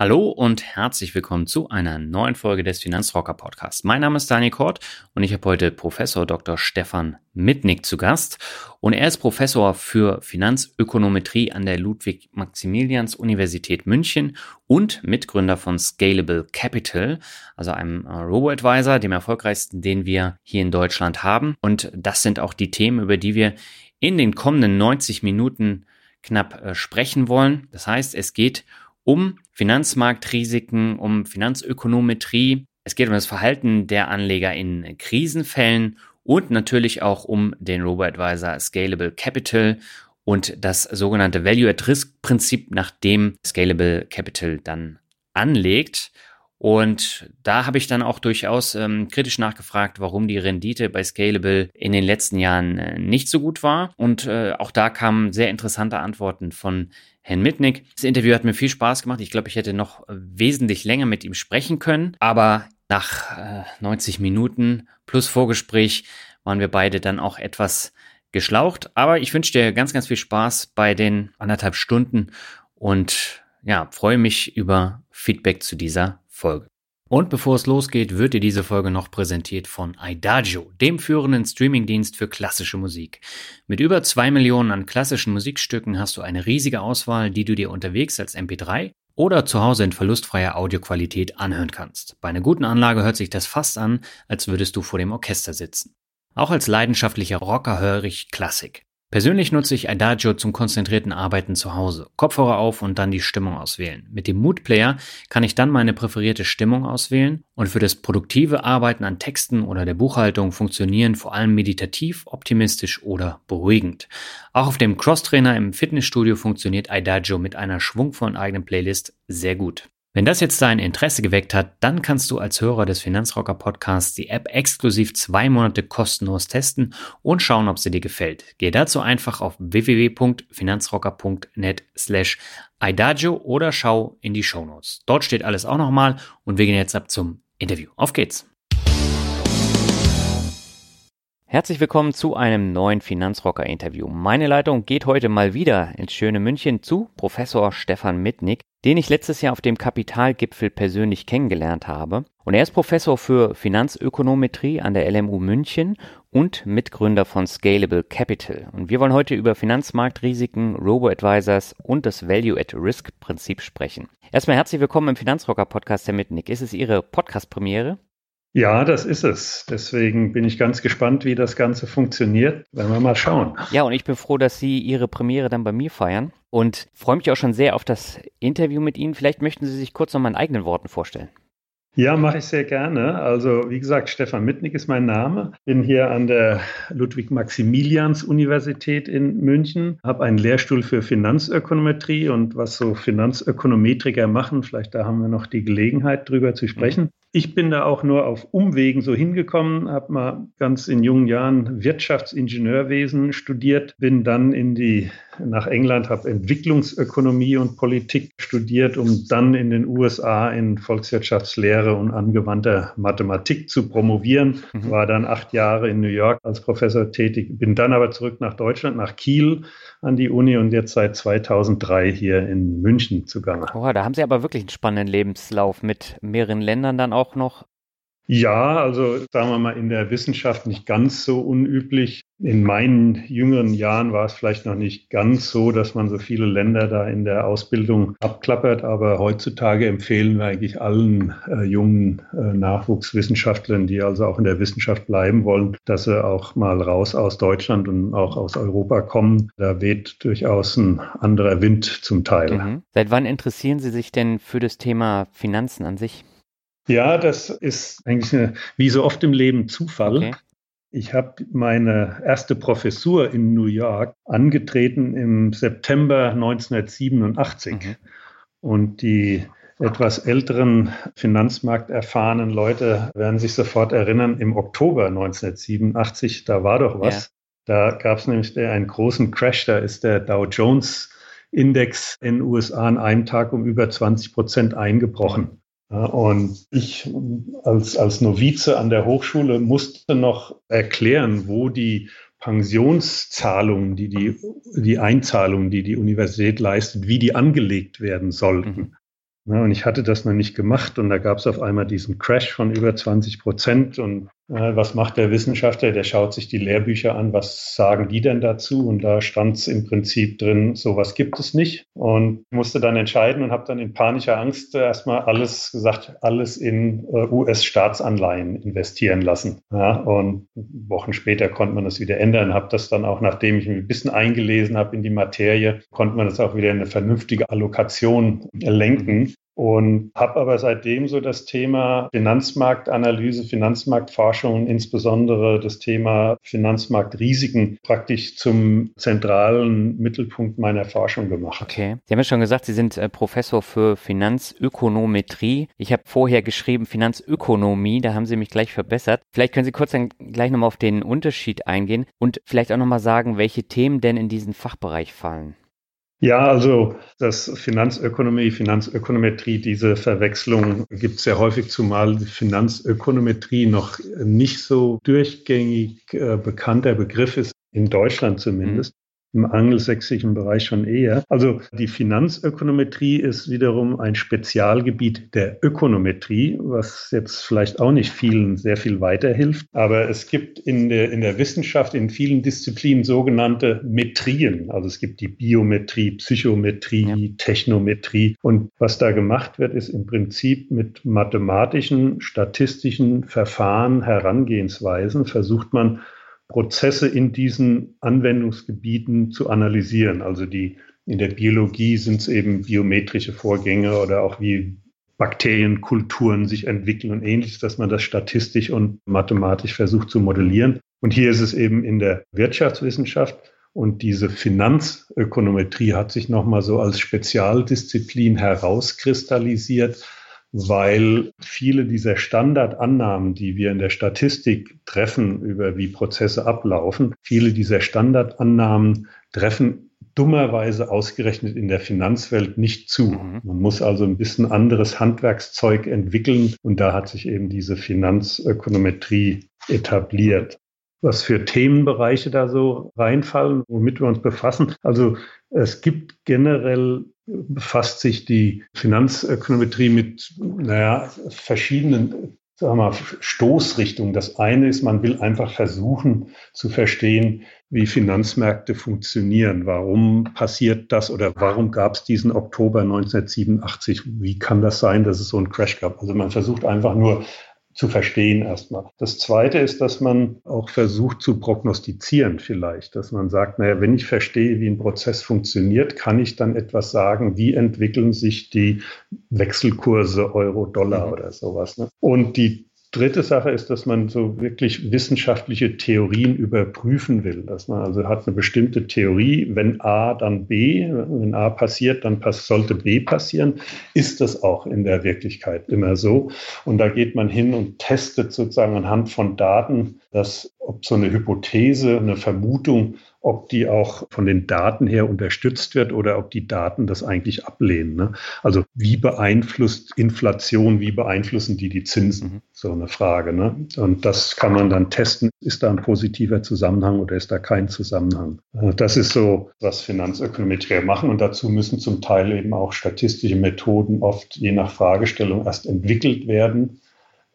Hallo und herzlich willkommen zu einer neuen Folge des Finanzrocker Podcasts. Mein Name ist Daniel Kort und ich habe heute Professor Dr. Stefan Mitnick zu Gast. Und er ist Professor für Finanzökonometrie an der Ludwig-Maximilians-Universität München und Mitgründer von Scalable Capital, also einem äh, Robo-Advisor, dem erfolgreichsten, den wir hier in Deutschland haben. Und das sind auch die Themen, über die wir in den kommenden 90 Minuten knapp äh, sprechen wollen. Das heißt, es geht um Finanzmarktrisiken, um Finanzökonometrie. Es geht um das Verhalten der Anleger in Krisenfällen und natürlich auch um den Robo-Advisor Scalable Capital und das sogenannte Value at Risk Prinzip, nach dem Scalable Capital dann anlegt. Und da habe ich dann auch durchaus ähm, kritisch nachgefragt, warum die Rendite bei Scalable in den letzten Jahren äh, nicht so gut war. Und äh, auch da kamen sehr interessante Antworten von Herrn Mitnick. Das Interview hat mir viel Spaß gemacht. Ich glaube, ich hätte noch wesentlich länger mit ihm sprechen können. Aber nach äh, 90 Minuten plus Vorgespräch waren wir beide dann auch etwas geschlaucht. Aber ich wünsche dir ganz, ganz viel Spaß bei den anderthalb Stunden und ja, freue mich über Feedback zu dieser Folge. Und bevor es losgeht, wird dir diese Folge noch präsentiert von Idagio, dem führenden Streamingdienst für klassische Musik. Mit über zwei Millionen an klassischen Musikstücken hast du eine riesige Auswahl, die du dir unterwegs als MP3 oder zu Hause in verlustfreier Audioqualität anhören kannst. Bei einer guten Anlage hört sich das fast an, als würdest du vor dem Orchester sitzen. Auch als leidenschaftlicher Rocker höre ich Klassik. Persönlich nutze ich Adagio zum konzentrierten Arbeiten zu Hause. Kopfhörer auf und dann die Stimmung auswählen. Mit dem Mood Player kann ich dann meine präferierte Stimmung auswählen und für das produktive Arbeiten an Texten oder der Buchhaltung funktionieren vor allem meditativ, optimistisch oder beruhigend. Auch auf dem Crosstrainer im Fitnessstudio funktioniert Adagio mit einer schwungvollen eigenen Playlist sehr gut. Wenn das jetzt dein Interesse geweckt hat, dann kannst du als Hörer des Finanzrocker Podcasts die App exklusiv zwei Monate kostenlos testen und schauen, ob sie dir gefällt. Geh dazu einfach auf www.finanzrocker.net slash idagio oder schau in die Show Notes. Dort steht alles auch nochmal und wir gehen jetzt ab zum Interview. Auf geht's! Herzlich willkommen zu einem neuen Finanzrocker-Interview. Meine Leitung geht heute mal wieder ins schöne München zu Professor Stefan Mitnick, den ich letztes Jahr auf dem Kapitalgipfel persönlich kennengelernt habe. Und er ist Professor für Finanzökonometrie an der LMU München und Mitgründer von Scalable Capital. Und wir wollen heute über Finanzmarktrisiken, Robo-Advisors und das Value-at-Risk-Prinzip sprechen. Erstmal herzlich willkommen im Finanzrocker-Podcast, Herr Mitnick. Ist es Ihre Podcast-Premiere? Ja, das ist es. Deswegen bin ich ganz gespannt, wie das Ganze funktioniert. Werden wir mal schauen. Ja, und ich bin froh, dass Sie Ihre Premiere dann bei mir feiern und freue mich auch schon sehr auf das Interview mit Ihnen. Vielleicht möchten Sie sich kurz noch mal in eigenen Worten vorstellen. Ja, mache ich sehr gerne. Also wie gesagt, Stefan Mitnick ist mein Name. Bin hier an der Ludwig-Maximilians-Universität in München, habe einen Lehrstuhl für Finanzökonometrie und was so Finanzökonometriker machen, vielleicht da haben wir noch die Gelegenheit drüber zu sprechen. Ich bin da auch nur auf Umwegen so hingekommen, habe mal ganz in jungen Jahren Wirtschaftsingenieurwesen studiert, bin dann in die nach England, habe Entwicklungsökonomie und Politik studiert, um dann in den USA in Volkswirtschaftslehre und angewandter Mathematik zu promovieren. Mhm. War dann acht Jahre in New York als Professor tätig, bin dann aber zurück nach Deutschland, nach Kiel an die Uni und jetzt seit 2003 hier in München zugange. Oh, da haben Sie aber wirklich einen spannenden Lebenslauf mit mehreren Ländern dann auch noch. Ja, also sagen wir mal in der Wissenschaft nicht ganz so unüblich. In meinen jüngeren Jahren war es vielleicht noch nicht ganz so, dass man so viele Länder da in der Ausbildung abklappert, aber heutzutage empfehlen wir eigentlich allen äh, jungen äh, Nachwuchswissenschaftlern, die also auch in der Wissenschaft bleiben wollen, dass sie auch mal raus aus Deutschland und auch aus Europa kommen. Da weht durchaus ein anderer Wind zum Teil. Mhm. Seit wann interessieren Sie sich denn für das Thema Finanzen an sich? Ja, das ist eigentlich eine, wie so oft im Leben Zufall. Okay. Ich habe meine erste Professur in New York angetreten im September 1987. Mhm. Und die etwas älteren finanzmarkterfahrenen Leute werden sich sofort erinnern, im Oktober 1987, da war doch was. Ja. Da gab es nämlich einen großen Crash, da ist der Dow Jones Index in den USA an einem Tag um über 20 Prozent eingebrochen. Und ich als, als Novize an der Hochschule musste noch erklären, wo die Pensionszahlungen, die, die, die Einzahlungen, die die Universität leistet, wie die angelegt werden sollten. Mhm. Und ich hatte das noch nicht gemacht und da gab es auf einmal diesen Crash von über 20 Prozent. Und was macht der Wissenschaftler? Der schaut sich die Lehrbücher an, was sagen die denn dazu? Und da stand es im Prinzip drin, sowas gibt es nicht. Und musste dann entscheiden und habe dann in panischer Angst erstmal alles gesagt, alles in äh, US-Staatsanleihen investieren lassen. Ja, und Wochen später konnte man das wieder ändern, habe das dann auch, nachdem ich mich ein bisschen eingelesen habe in die Materie, konnte man das auch wieder in eine vernünftige Allokation lenken und habe aber seitdem so das Thema Finanzmarktanalyse, Finanzmarktforschung und insbesondere das Thema Finanzmarktrisiken praktisch zum zentralen Mittelpunkt meiner Forschung gemacht. Okay. Sie haben ja schon gesagt, Sie sind äh, Professor für Finanzökonometrie. Ich habe vorher geschrieben Finanzökonomie, da haben Sie mich gleich verbessert. Vielleicht können Sie kurz dann gleich nochmal auf den Unterschied eingehen und vielleicht auch nochmal sagen, welche Themen denn in diesen Fachbereich fallen. Ja, also das Finanzökonomie, Finanzökonometrie, diese Verwechslung gibt es sehr häufig, zumal die Finanzökonometrie noch nicht so durchgängig äh, bekannter Begriff ist, in Deutschland zumindest im angelsächsischen Bereich schon eher. Also die Finanzökonometrie ist wiederum ein Spezialgebiet der Ökonometrie, was jetzt vielleicht auch nicht vielen sehr viel weiterhilft. Aber es gibt in der, in der Wissenschaft in vielen Disziplinen sogenannte Metrien. Also es gibt die Biometrie, Psychometrie, ja. Technometrie. Und was da gemacht wird, ist im Prinzip mit mathematischen, statistischen Verfahren, Herangehensweisen versucht man, Prozesse in diesen Anwendungsgebieten zu analysieren. Also die in der Biologie sind es eben biometrische Vorgänge oder auch wie Bakterienkulturen sich entwickeln und ähnliches, dass man das statistisch und mathematisch versucht zu modellieren. Und hier ist es eben in der Wirtschaftswissenschaft und diese Finanzökonometrie hat sich nochmal so als Spezialdisziplin herauskristallisiert, weil viele dieser Standardannahmen, die wir in der Statistik treffen über wie Prozesse ablaufen, viele dieser Standardannahmen treffen dummerweise ausgerechnet in der Finanzwelt nicht zu. Mhm. Man muss also ein bisschen anderes Handwerkszeug entwickeln und da hat sich eben diese Finanzökonometrie etabliert was für Themenbereiche da so reinfallen, womit wir uns befassen. Also es gibt generell befasst sich die Finanzökonometrie mit naja, verschiedenen sagen wir mal, Stoßrichtungen. Das eine ist, man will einfach versuchen zu verstehen, wie Finanzmärkte funktionieren. Warum passiert das oder warum gab es diesen Oktober 1987? Wie kann das sein, dass es so einen Crash gab? Also man versucht einfach nur zu verstehen erstmal. Das Zweite ist, dass man auch versucht zu prognostizieren vielleicht, dass man sagt, naja, wenn ich verstehe, wie ein Prozess funktioniert, kann ich dann etwas sagen, wie entwickeln sich die Wechselkurse Euro-Dollar mhm. oder sowas. Ne? Und die dritte Sache ist, dass man so wirklich wissenschaftliche Theorien überprüfen will. Dass man also hat eine bestimmte Theorie, wenn A, dann B, wenn A passiert, dann sollte B passieren. Ist das auch in der Wirklichkeit immer so? Und da geht man hin und testet sozusagen anhand von Daten, dass ob so eine Hypothese, eine Vermutung ob die auch von den Daten her unterstützt wird oder ob die Daten das eigentlich ablehnen. Ne? Also wie beeinflusst Inflation, wie beeinflussen die die Zinsen? Mhm. So eine Frage. Ne? Und das kann man dann testen. Ist da ein positiver Zusammenhang oder ist da kein Zusammenhang? Äh, das ist so, was Finanzökonometrier machen. Und dazu müssen zum Teil eben auch statistische Methoden oft je nach Fragestellung erst entwickelt werden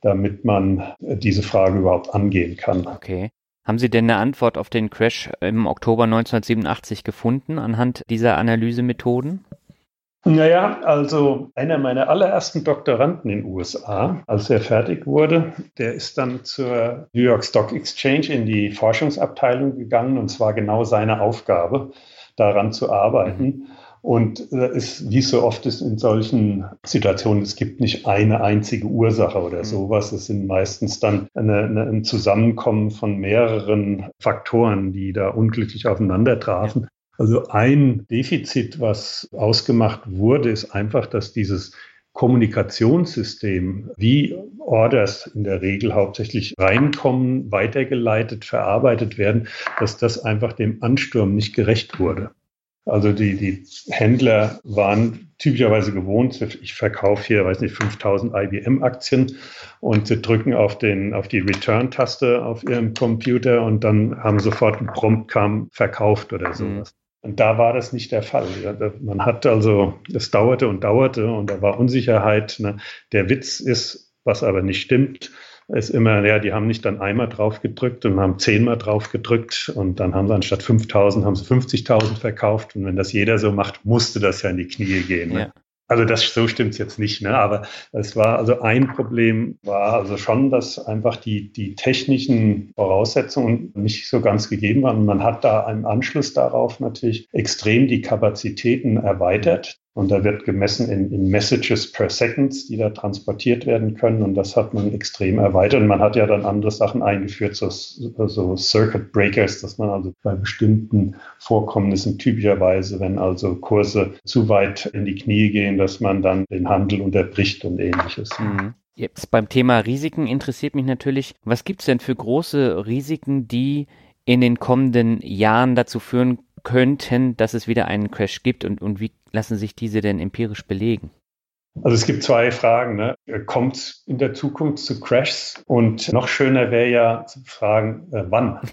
damit man diese Frage überhaupt angehen kann. Okay. Haben Sie denn eine Antwort auf den Crash im Oktober 1987 gefunden anhand dieser Analysemethoden? Naja, also einer meiner allerersten Doktoranden in den USA, als er fertig wurde, der ist dann zur New York Stock Exchange in die Forschungsabteilung gegangen und zwar genau seine Aufgabe, daran zu arbeiten. Mhm. Und es, wie so oft ist in solchen Situationen, es gibt nicht eine einzige Ursache oder mhm. sowas. Es sind meistens dann eine, eine, ein Zusammenkommen von mehreren Faktoren, die da unglücklich aufeinander trafen. Also ein Defizit, was ausgemacht wurde, ist einfach, dass dieses Kommunikationssystem, wie Orders in der Regel hauptsächlich reinkommen, weitergeleitet, verarbeitet werden, dass das einfach dem Ansturm nicht gerecht wurde. Also die, die Händler waren typischerweise gewohnt, ich verkaufe hier, weiß nicht, 5000 IBM-Aktien und sie drücken auf, den, auf die Return-Taste auf ihrem Computer und dann haben sofort ein Prompt kam verkauft oder mhm. sowas. Und da war das nicht der Fall. Man hat also, es dauerte und dauerte und da war Unsicherheit. Ne? Der Witz ist, was aber nicht stimmt, ist immer, ja, die haben nicht dann einmal drauf gedrückt und haben zehnmal drauf gedrückt und dann haben sie anstatt 5000 haben sie 50.000 verkauft und wenn das jeder so macht, musste das ja in die Knie gehen. Ne? Ja. Also das so stimmt es jetzt nicht, ne? aber es war also ein Problem war also schon, dass einfach die, die technischen Voraussetzungen nicht so ganz gegeben waren. Und man hat da im Anschluss darauf natürlich extrem die Kapazitäten erweitert. Und da wird gemessen in, in, Messages per Seconds, die da transportiert werden können. Und das hat man extrem erweitert. Und man hat ja dann andere Sachen eingeführt, so, so Circuit Breakers, dass man also bei bestimmten Vorkommnissen typischerweise, wenn also Kurse zu weit in die Knie gehen, dass man dann den Handel unterbricht und ähnliches. Mhm. Jetzt beim Thema Risiken interessiert mich natürlich, was gibt es denn für große Risiken, die in den kommenden Jahren dazu führen könnten, dass es wieder einen Crash gibt und, und wie lassen sich diese denn empirisch belegen? Also es gibt zwei Fragen. Ne? Kommt es in der Zukunft zu Crashs? Und noch schöner wäre ja zu fragen, äh, wann?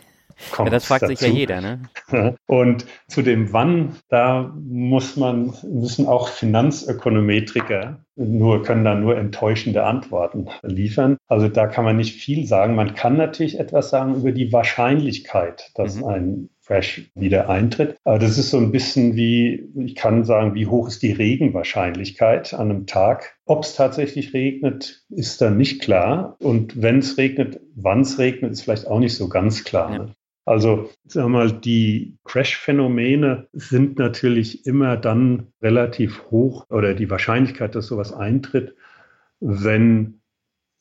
Kommt ja, das fragt dazu. sich ja jeder, ne? Und zu dem Wann, da muss man, müssen auch Finanzökonometriker nur, können da nur enttäuschende Antworten liefern. Also da kann man nicht viel sagen. Man kann natürlich etwas sagen über die Wahrscheinlichkeit, dass mhm. ein Crash wieder eintritt. Aber das ist so ein bisschen wie, ich kann sagen, wie hoch ist die Regenwahrscheinlichkeit an einem Tag. Ob es tatsächlich regnet, ist dann nicht klar. Und wenn es regnet, wann es regnet, ist vielleicht auch nicht so ganz klar. Ja. Also, sagen wir mal, die Crash-Phänomene sind natürlich immer dann relativ hoch oder die Wahrscheinlichkeit, dass sowas eintritt, wenn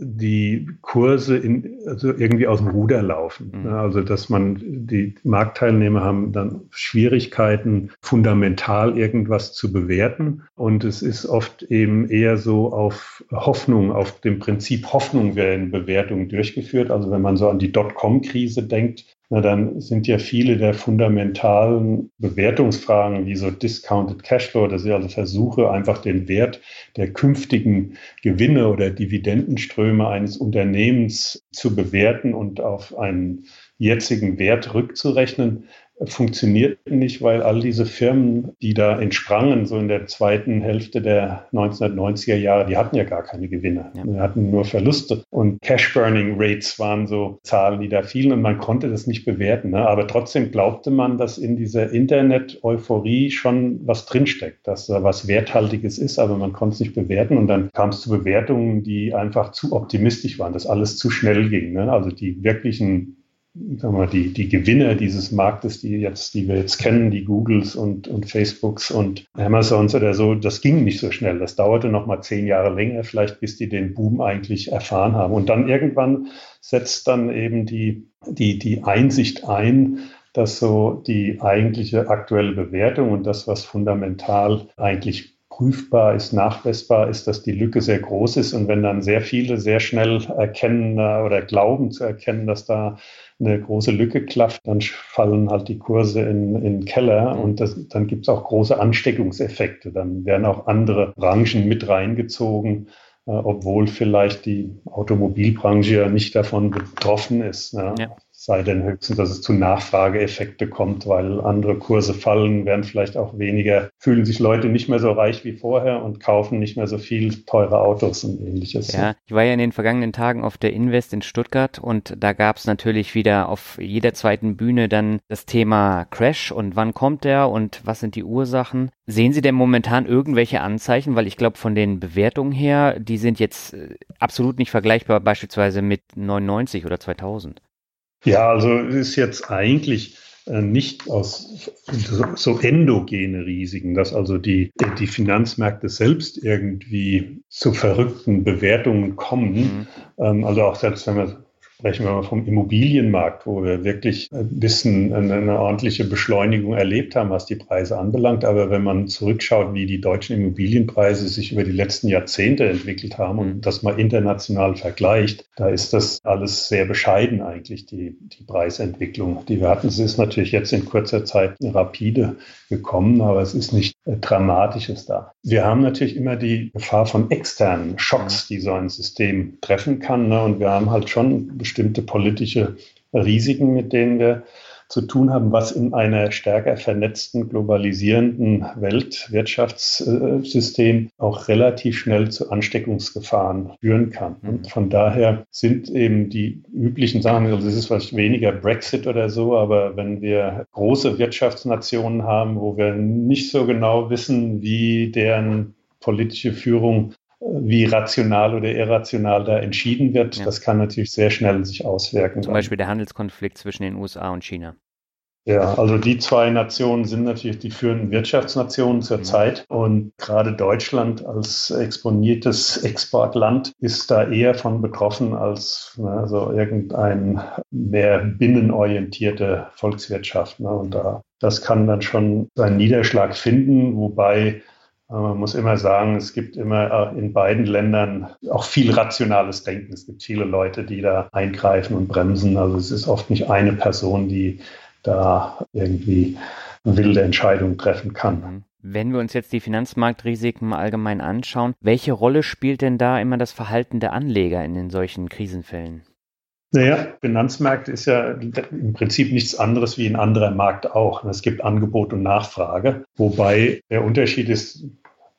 die Kurse in, also irgendwie aus dem Ruder laufen. Mhm. Also dass man, die Marktteilnehmer haben dann Schwierigkeiten, fundamental irgendwas zu bewerten. Und es ist oft eben eher so auf Hoffnung, auf dem Prinzip Hoffnung werden Bewertungen durchgeführt. Also wenn man so an die Dotcom-Krise denkt, na, dann sind ja viele der fundamentalen Bewertungsfragen wie so Discounted Cashflow, das sind also Versuche, einfach den Wert der künftigen Gewinne oder Dividendenströme eines Unternehmens zu bewerten und auf einen jetzigen Wert rückzurechnen, funktioniert nicht, weil all diese Firmen, die da entsprangen, so in der zweiten Hälfte der 1990er Jahre, die hatten ja gar keine Gewinne. Ja. Die hatten nur Verluste. Und Cash-Burning-Rates waren so Zahlen, die da fielen und man konnte das nicht bewerten. Ne? Aber trotzdem glaubte man, dass in dieser Internet-Euphorie schon was drinsteckt, dass da was Werthaltiges ist, aber man konnte es nicht bewerten. Und dann kam es zu Bewertungen, die einfach zu optimistisch waren, dass alles zu schnell ging. Ne? Also die wirklichen sagen wir, die, die Gewinner dieses Marktes, die jetzt, die wir jetzt kennen, die Googles und, und Facebooks und Amazons oder so, das ging nicht so schnell. Das dauerte noch mal zehn Jahre länger, vielleicht bis die den Boom eigentlich erfahren haben. Und dann irgendwann setzt dann eben die, die, die Einsicht ein, dass so die eigentliche aktuelle Bewertung und das, was fundamental eigentlich prüfbar ist, nachweisbar ist, dass die Lücke sehr groß ist. Und wenn dann sehr viele sehr schnell erkennen oder glauben zu erkennen, dass da eine große Lücke klafft, dann fallen halt die Kurse in, in den Keller mhm. und das, dann gibt es auch große Ansteckungseffekte. Dann werden auch andere Branchen mit reingezogen, äh, obwohl vielleicht die Automobilbranche ja nicht davon betroffen ist. Ne? Ja. Sei denn höchstens, dass es zu Nachfrageeffekte kommt, weil andere Kurse fallen, werden vielleicht auch weniger, fühlen sich Leute nicht mehr so reich wie vorher und kaufen nicht mehr so viel teure Autos und ähnliches. Ja, ich war ja in den vergangenen Tagen auf der Invest in Stuttgart und da gab es natürlich wieder auf jeder zweiten Bühne dann das Thema Crash und wann kommt der und was sind die Ursachen. Sehen Sie denn momentan irgendwelche Anzeichen? Weil ich glaube, von den Bewertungen her, die sind jetzt äh, absolut nicht vergleichbar, beispielsweise mit 99 oder 2000. Ja, also ist jetzt eigentlich äh, nicht aus so endogene Risiken, dass also die, die Finanzmärkte selbst irgendwie zu verrückten Bewertungen kommen. Mhm. Ähm, also auch selbst wenn wir sprechen wir mal vom Immobilienmarkt, wo wir wirklich ein bisschen eine, eine, ordentliche Beschleunigung erlebt haben, was die Preise anbelangt. Aber wenn man zurückschaut, wie die deutschen Immobilienpreise sich über die letzten Jahrzehnte entwickelt haben und mhm. das mal international vergleicht, da ist das alles sehr bescheiden eigentlich, die, die Preisentwicklung, die wir hatten. Es ist natürlich jetzt in kurzer Zeit rapide gekommen, aber es ist nicht äh, Dramatisches da. Wir haben natürlich immer die Gefahr von externen Schocks, mhm. die so ein System treffen kann. Ne? Und wir haben halt schon bestimmte politische Risiken, mit denen wir zu tun haben, was in einer stärker vernetzten, globalisierenden Weltwirtschaftssystem auch relativ schnell zu Ansteckungsgefahren führen kann. Mhm. Und von daher sind eben die üblichen Sachen, also es ist vielleicht weniger Brexit oder so, aber wenn wir große Wirtschaftsnationen haben, wo wir nicht so genau wissen, wie deren politische Führung wie rational oder irrational da entschieden wird, ja. das kann natürlich sehr schnell sich auswirken. Zum Beispiel der Handelskonflikt zwischen den USA und China. Ja, also die zwei Nationen sind natürlich die führenden Wirtschaftsnationen zurzeit mhm. und gerade Deutschland als exponiertes Exportland ist da eher von betroffen als ne, also irgendein mehr binnenorientierte Volkswirtschaft. Ne? Und da, das kann dann schon seinen Niederschlag finden, wobei man muss immer sagen, es gibt immer in beiden Ländern auch viel rationales Denken. Es gibt viele Leute, die da eingreifen und bremsen. Also es ist oft nicht eine Person, die da irgendwie wilde Entscheidungen treffen kann. Mhm. Wenn wir uns jetzt die Finanzmarktrisiken allgemein anschauen, welche Rolle spielt denn da immer das Verhalten der Anleger in den solchen Krisenfällen? Naja, Finanzmarkt ist ja im Prinzip nichts anderes wie ein anderer Markt auch. Es gibt Angebot und Nachfrage, wobei der Unterschied ist,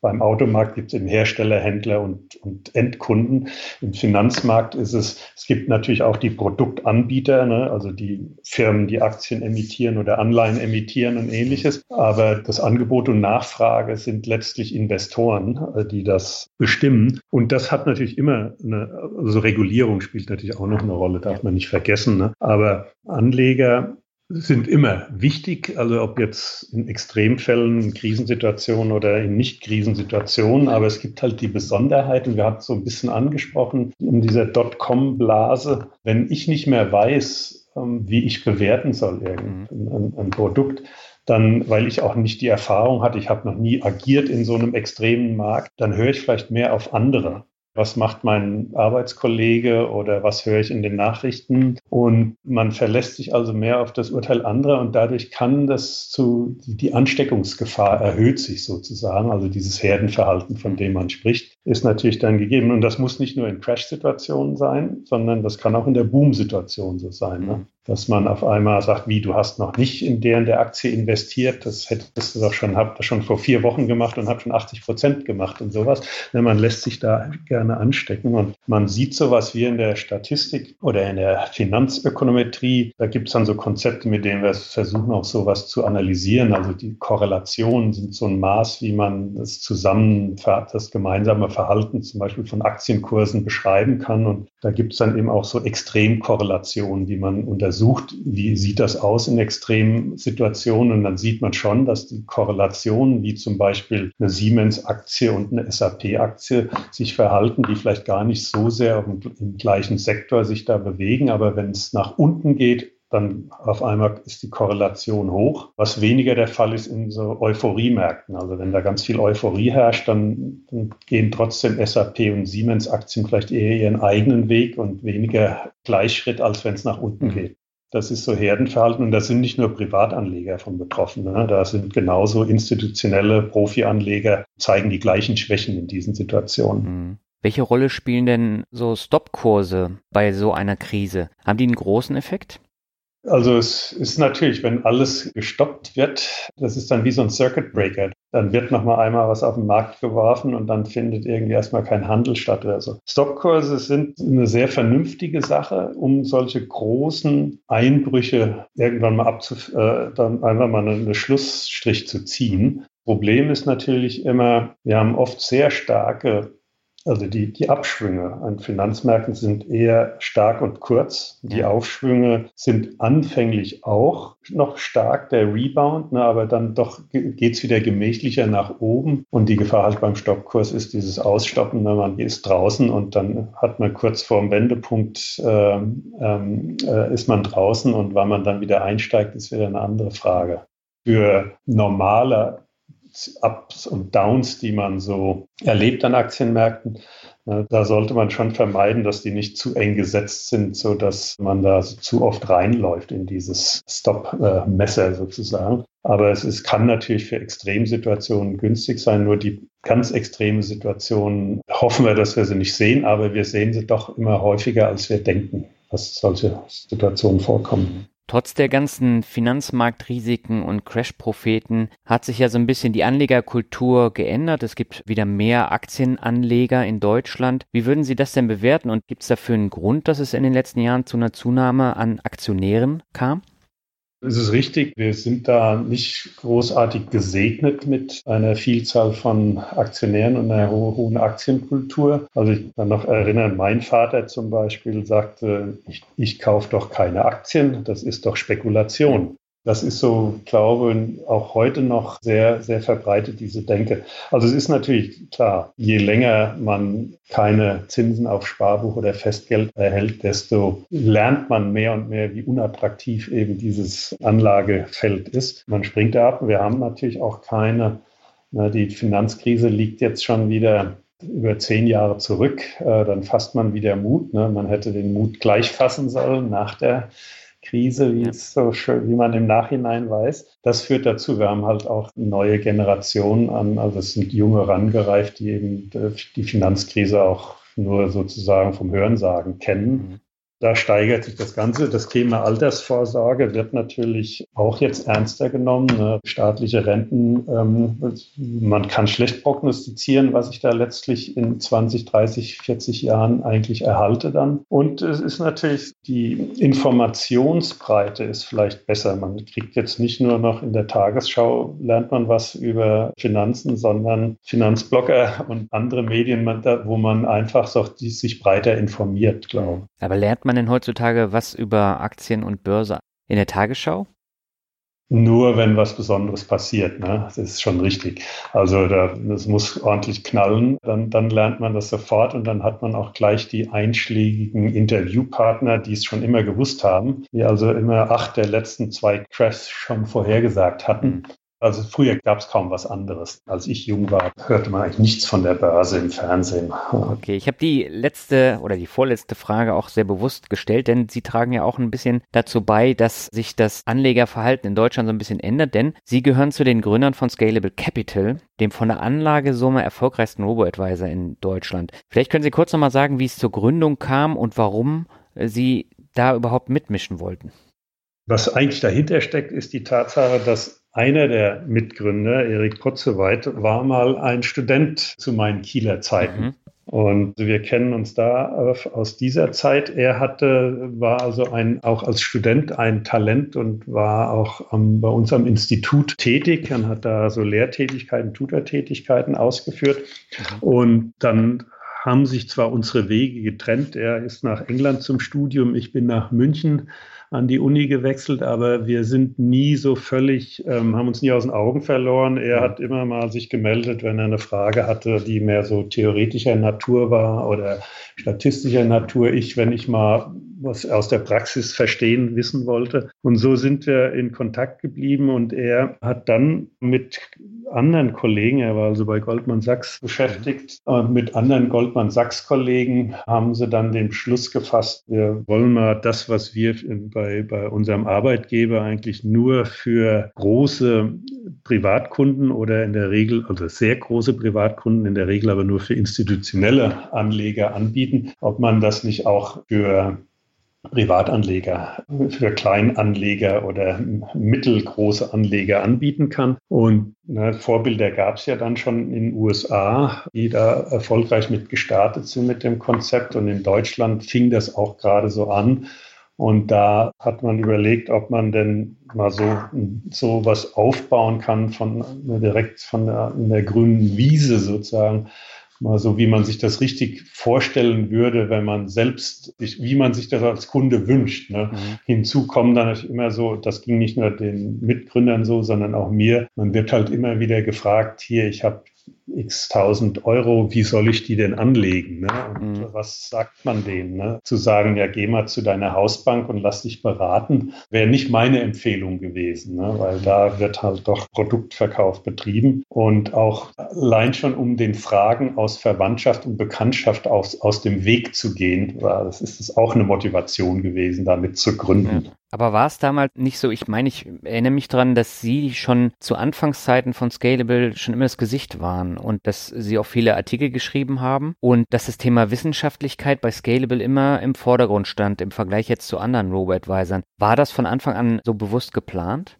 beim Automarkt gibt es eben Hersteller, Händler und, und Endkunden. Im Finanzmarkt ist es, es gibt natürlich auch die Produktanbieter, ne, also die Firmen, die Aktien emittieren oder Anleihen emittieren und ähnliches. Aber das Angebot und Nachfrage sind letztlich Investoren, äh, die das bestimmen. Und das hat natürlich immer eine, also Regulierung spielt natürlich auch noch eine Rolle, darf man nicht vergessen. Ne? Aber Anleger sind immer wichtig, also ob jetzt in Extremfällen, in Krisensituationen oder in Nicht-Krisensituationen, aber es gibt halt die Besonderheiten, wir haben es so ein bisschen angesprochen, in dieser Dotcom-Blase, wenn ich nicht mehr weiß, ähm, wie ich bewerten soll irgendein mhm. ein Produkt, dann, weil ich auch nicht die Erfahrung hatte, ich habe noch nie agiert in so einem extremen Markt, dann höre ich vielleicht mehr auf andere was macht mein Arbeitskollege oder was höre ich in den Nachrichten. Und man verlässt sich also mehr auf das Urteil anderer und dadurch kann das zu, die Ansteckungsgefahr erhöht sich sozusagen. Also dieses Herdenverhalten, von dem man spricht, ist natürlich dann gegeben. Und das muss nicht nur in Crash-Situationen sein, sondern das kann auch in der Boom-Situation so sein. Ne? Dass man auf einmal sagt, wie, du hast noch nicht in deren der Aktie investiert, das hättest du doch schon, habt das schon vor vier Wochen gemacht und habt schon 80 Prozent gemacht und sowas. Ja, man lässt sich da gerne anstecken und man sieht sowas wie in der Statistik oder in der Finanzökonometrie. Da gibt es dann so Konzepte, mit denen wir versuchen, auch sowas zu analysieren. Also die Korrelationen sind so ein Maß, wie man das zusammen, das gemeinsame Verhalten zum Beispiel von Aktienkursen beschreiben kann. Und da gibt es dann eben auch so Extremkorrelationen, die man unter untersucht, wie sieht das aus in extremen Situationen. Und dann sieht man schon, dass die Korrelationen, wie zum Beispiel eine Siemens-Aktie und eine SAP-Aktie, sich verhalten, die vielleicht gar nicht so sehr im, im gleichen Sektor sich da bewegen. Aber wenn es nach unten geht, dann auf einmal ist die Korrelation hoch, was weniger der Fall ist in so Euphoriemärkten. Also wenn da ganz viel Euphorie herrscht, dann, dann gehen trotzdem SAP und Siemens Aktien vielleicht eher ihren eigenen Weg und weniger Gleichschritt, als wenn es nach unten mhm. geht. Das ist so Herdenverhalten und da sind nicht nur Privatanleger von betroffen. Ne? Da sind genauso institutionelle Profianleger, zeigen die gleichen Schwächen in diesen Situationen. Mhm. Welche Rolle spielen denn so Stopkurse bei so einer Krise? Haben die einen großen Effekt? Also es ist natürlich, wenn alles gestoppt wird, das ist dann wie so ein Circuit Breaker. Dann wird noch mal einmal was auf den Markt geworfen und dann findet irgendwie erstmal kein Handel statt oder so. Stopkurse sind eine sehr vernünftige Sache, um solche großen Einbrüche irgendwann mal abzuf äh, dann einfach mal einen Schlussstrich zu ziehen. Problem ist natürlich immer, wir haben oft sehr starke also die, die Abschwünge an Finanzmärkten sind eher stark und kurz. Die. Aufschwünge sind anfänglich auch noch stark, der Rebound, ne, aber dann doch geht's wieder gemächlicher nach oben. Und die Gefahr halt beim Stoppkurs ist dieses Ausstoppen. Ne, man ist draußen und dann hat man kurz vor dem Wendepunkt ähm, ähm, äh, ist man draußen und wann man dann wieder einsteigt, ist wieder eine andere Frage. Für normale Ups und Downs, die man so erlebt an Aktienmärkten. Da sollte man schon vermeiden, dass die nicht zu eng gesetzt sind, so dass man da zu oft reinläuft in dieses Stop-Messer sozusagen. Aber es ist, kann natürlich für Extremsituationen günstig sein. Nur die ganz extreme Situationen hoffen wir, dass wir sie nicht sehen, aber wir sehen sie doch immer häufiger, als wir denken, dass solche Situationen vorkommen. Trotz der ganzen Finanzmarktrisiken und Crash-Propheten hat sich ja so ein bisschen die Anlegerkultur geändert. Es gibt wieder mehr Aktienanleger in Deutschland. Wie würden Sie das denn bewerten und gibt es dafür einen Grund, dass es in den letzten Jahren zu einer Zunahme an Aktionären kam? Es ist richtig, wir sind da nicht großartig gesegnet mit einer Vielzahl von Aktionären und einer hohen Aktienkultur. Also ich kann noch erinnern, mein Vater zum Beispiel sagte, ich, ich kaufe doch keine Aktien, das ist doch Spekulation. Das ist so, glaube ich, auch heute noch sehr, sehr verbreitet, diese Denke. Also es ist natürlich klar, je länger man keine Zinsen auf Sparbuch oder Festgeld erhält, desto lernt man mehr und mehr, wie unattraktiv eben dieses Anlagefeld ist. Man springt da ab. Wir haben natürlich auch keine, na, die Finanzkrise liegt jetzt schon wieder über zehn Jahre zurück. Äh, dann fasst man wieder Mut. Ne? Man hätte den Mut gleich fassen sollen nach der Krise, wie ja. es so schön, wie man im Nachhinein weiß. Das führt dazu, wir haben halt auch neue Generationen an, also es sind junge rangereift, die eben die Finanzkrise auch nur sozusagen vom Hörensagen kennen. Da steigert sich das Ganze. Das Thema Altersvorsorge wird natürlich auch jetzt ernster genommen. Ne? Staatliche Renten, ähm, man kann schlecht prognostizieren, was ich da letztlich in 20, 30, 40 Jahren eigentlich erhalte dann. Und es ist natürlich die Informationsbreite ist vielleicht besser. Man kriegt jetzt nicht nur noch in der Tagesschau lernt man was über Finanzen, sondern Finanzblogger und andere Medien, wo man einfach so sich breiter informiert, glaube ich. Aber lernt man man denn heutzutage was über Aktien und Börse in der Tagesschau? Nur wenn was Besonderes passiert, ne? Das ist schon richtig. Also da, das muss ordentlich knallen, dann, dann lernt man das sofort und dann hat man auch gleich die einschlägigen Interviewpartner, die es schon immer gewusst haben, die also immer acht der letzten zwei Crashs schon vorhergesagt hatten. Also früher gab es kaum was anderes. Als ich jung war, hörte man eigentlich nichts von der Börse im Fernsehen. Okay, ich habe die letzte oder die vorletzte Frage auch sehr bewusst gestellt, denn Sie tragen ja auch ein bisschen dazu bei, dass sich das Anlegerverhalten in Deutschland so ein bisschen ändert, denn Sie gehören zu den Gründern von Scalable Capital, dem von der Anlagesumme erfolgreichsten Robo-Advisor in Deutschland. Vielleicht können Sie kurz nochmal sagen, wie es zur Gründung kam und warum Sie da überhaupt mitmischen wollten. Was eigentlich dahinter steckt, ist die Tatsache, dass einer der Mitgründer, Erik Potzeweit, war mal ein Student zu meinen Kieler Zeiten. Mhm. Und wir kennen uns da aus dieser Zeit. Er hatte, war also ein, auch als Student ein Talent und war auch am, bei uns am Institut tätig und hat da so Lehrtätigkeiten, Tutortätigkeiten ausgeführt. Mhm. Und dann haben sich zwar unsere Wege getrennt. Er ist nach England zum Studium, ich bin nach München an die Uni gewechselt, aber wir sind nie so völlig, ähm, haben uns nie aus den Augen verloren. Er hat immer mal sich gemeldet, wenn er eine Frage hatte, die mehr so theoretischer Natur war oder statistischer Natur. Ich, wenn ich mal was aus der Praxis verstehen, wissen wollte. Und so sind wir in Kontakt geblieben und er hat dann mit anderen Kollegen, er war also bei Goldman Sachs beschäftigt, und mit anderen Goldman Sachs Kollegen haben sie dann den Schluss gefasst, wir wollen mal das, was wir bei, bei unserem Arbeitgeber eigentlich nur für große Privatkunden oder in der Regel, also sehr große Privatkunden, in der Regel aber nur für institutionelle Anleger anbieten, ob man das nicht auch für Privatanleger, für Kleinanleger oder mittelgroße Anleger anbieten kann. Und ne, Vorbilder gab es ja dann schon in den USA, die da erfolgreich mit gestartet sind mit dem Konzept. Und in Deutschland fing das auch gerade so an. Und da hat man überlegt, ob man denn mal so, so was aufbauen kann von direkt von der, in der grünen Wiese sozusagen mal so, wie man sich das richtig vorstellen würde, wenn man selbst, wie man sich das als Kunde wünscht. Ne? Mhm. Hinzu kommen dann natürlich immer so, das ging nicht nur den Mitgründern so, sondern auch mir. Man wird halt immer wieder gefragt, hier, ich habe x tausend Euro, wie soll ich die denn anlegen? Ne? Und mhm. was sagt man denen? Ne? Zu sagen, ja, geh mal zu deiner Hausbank und lass dich beraten, wäre nicht meine Empfehlung gewesen, ne? weil da wird halt doch Produktverkauf betrieben und auch allein schon um den Fragen aus Verwandtschaft und Bekanntschaft aus, aus dem Weg zu gehen, war, das ist es auch eine Motivation gewesen, damit zu gründen. Ja. Aber war es damals nicht so, ich meine, ich erinnere mich daran, dass Sie schon zu Anfangszeiten von Scalable schon immer das Gesicht waren und dass Sie auch viele Artikel geschrieben haben und dass das Thema Wissenschaftlichkeit bei Scalable immer im Vordergrund stand im Vergleich jetzt zu anderen Robo-Advisern. War das von Anfang an so bewusst geplant?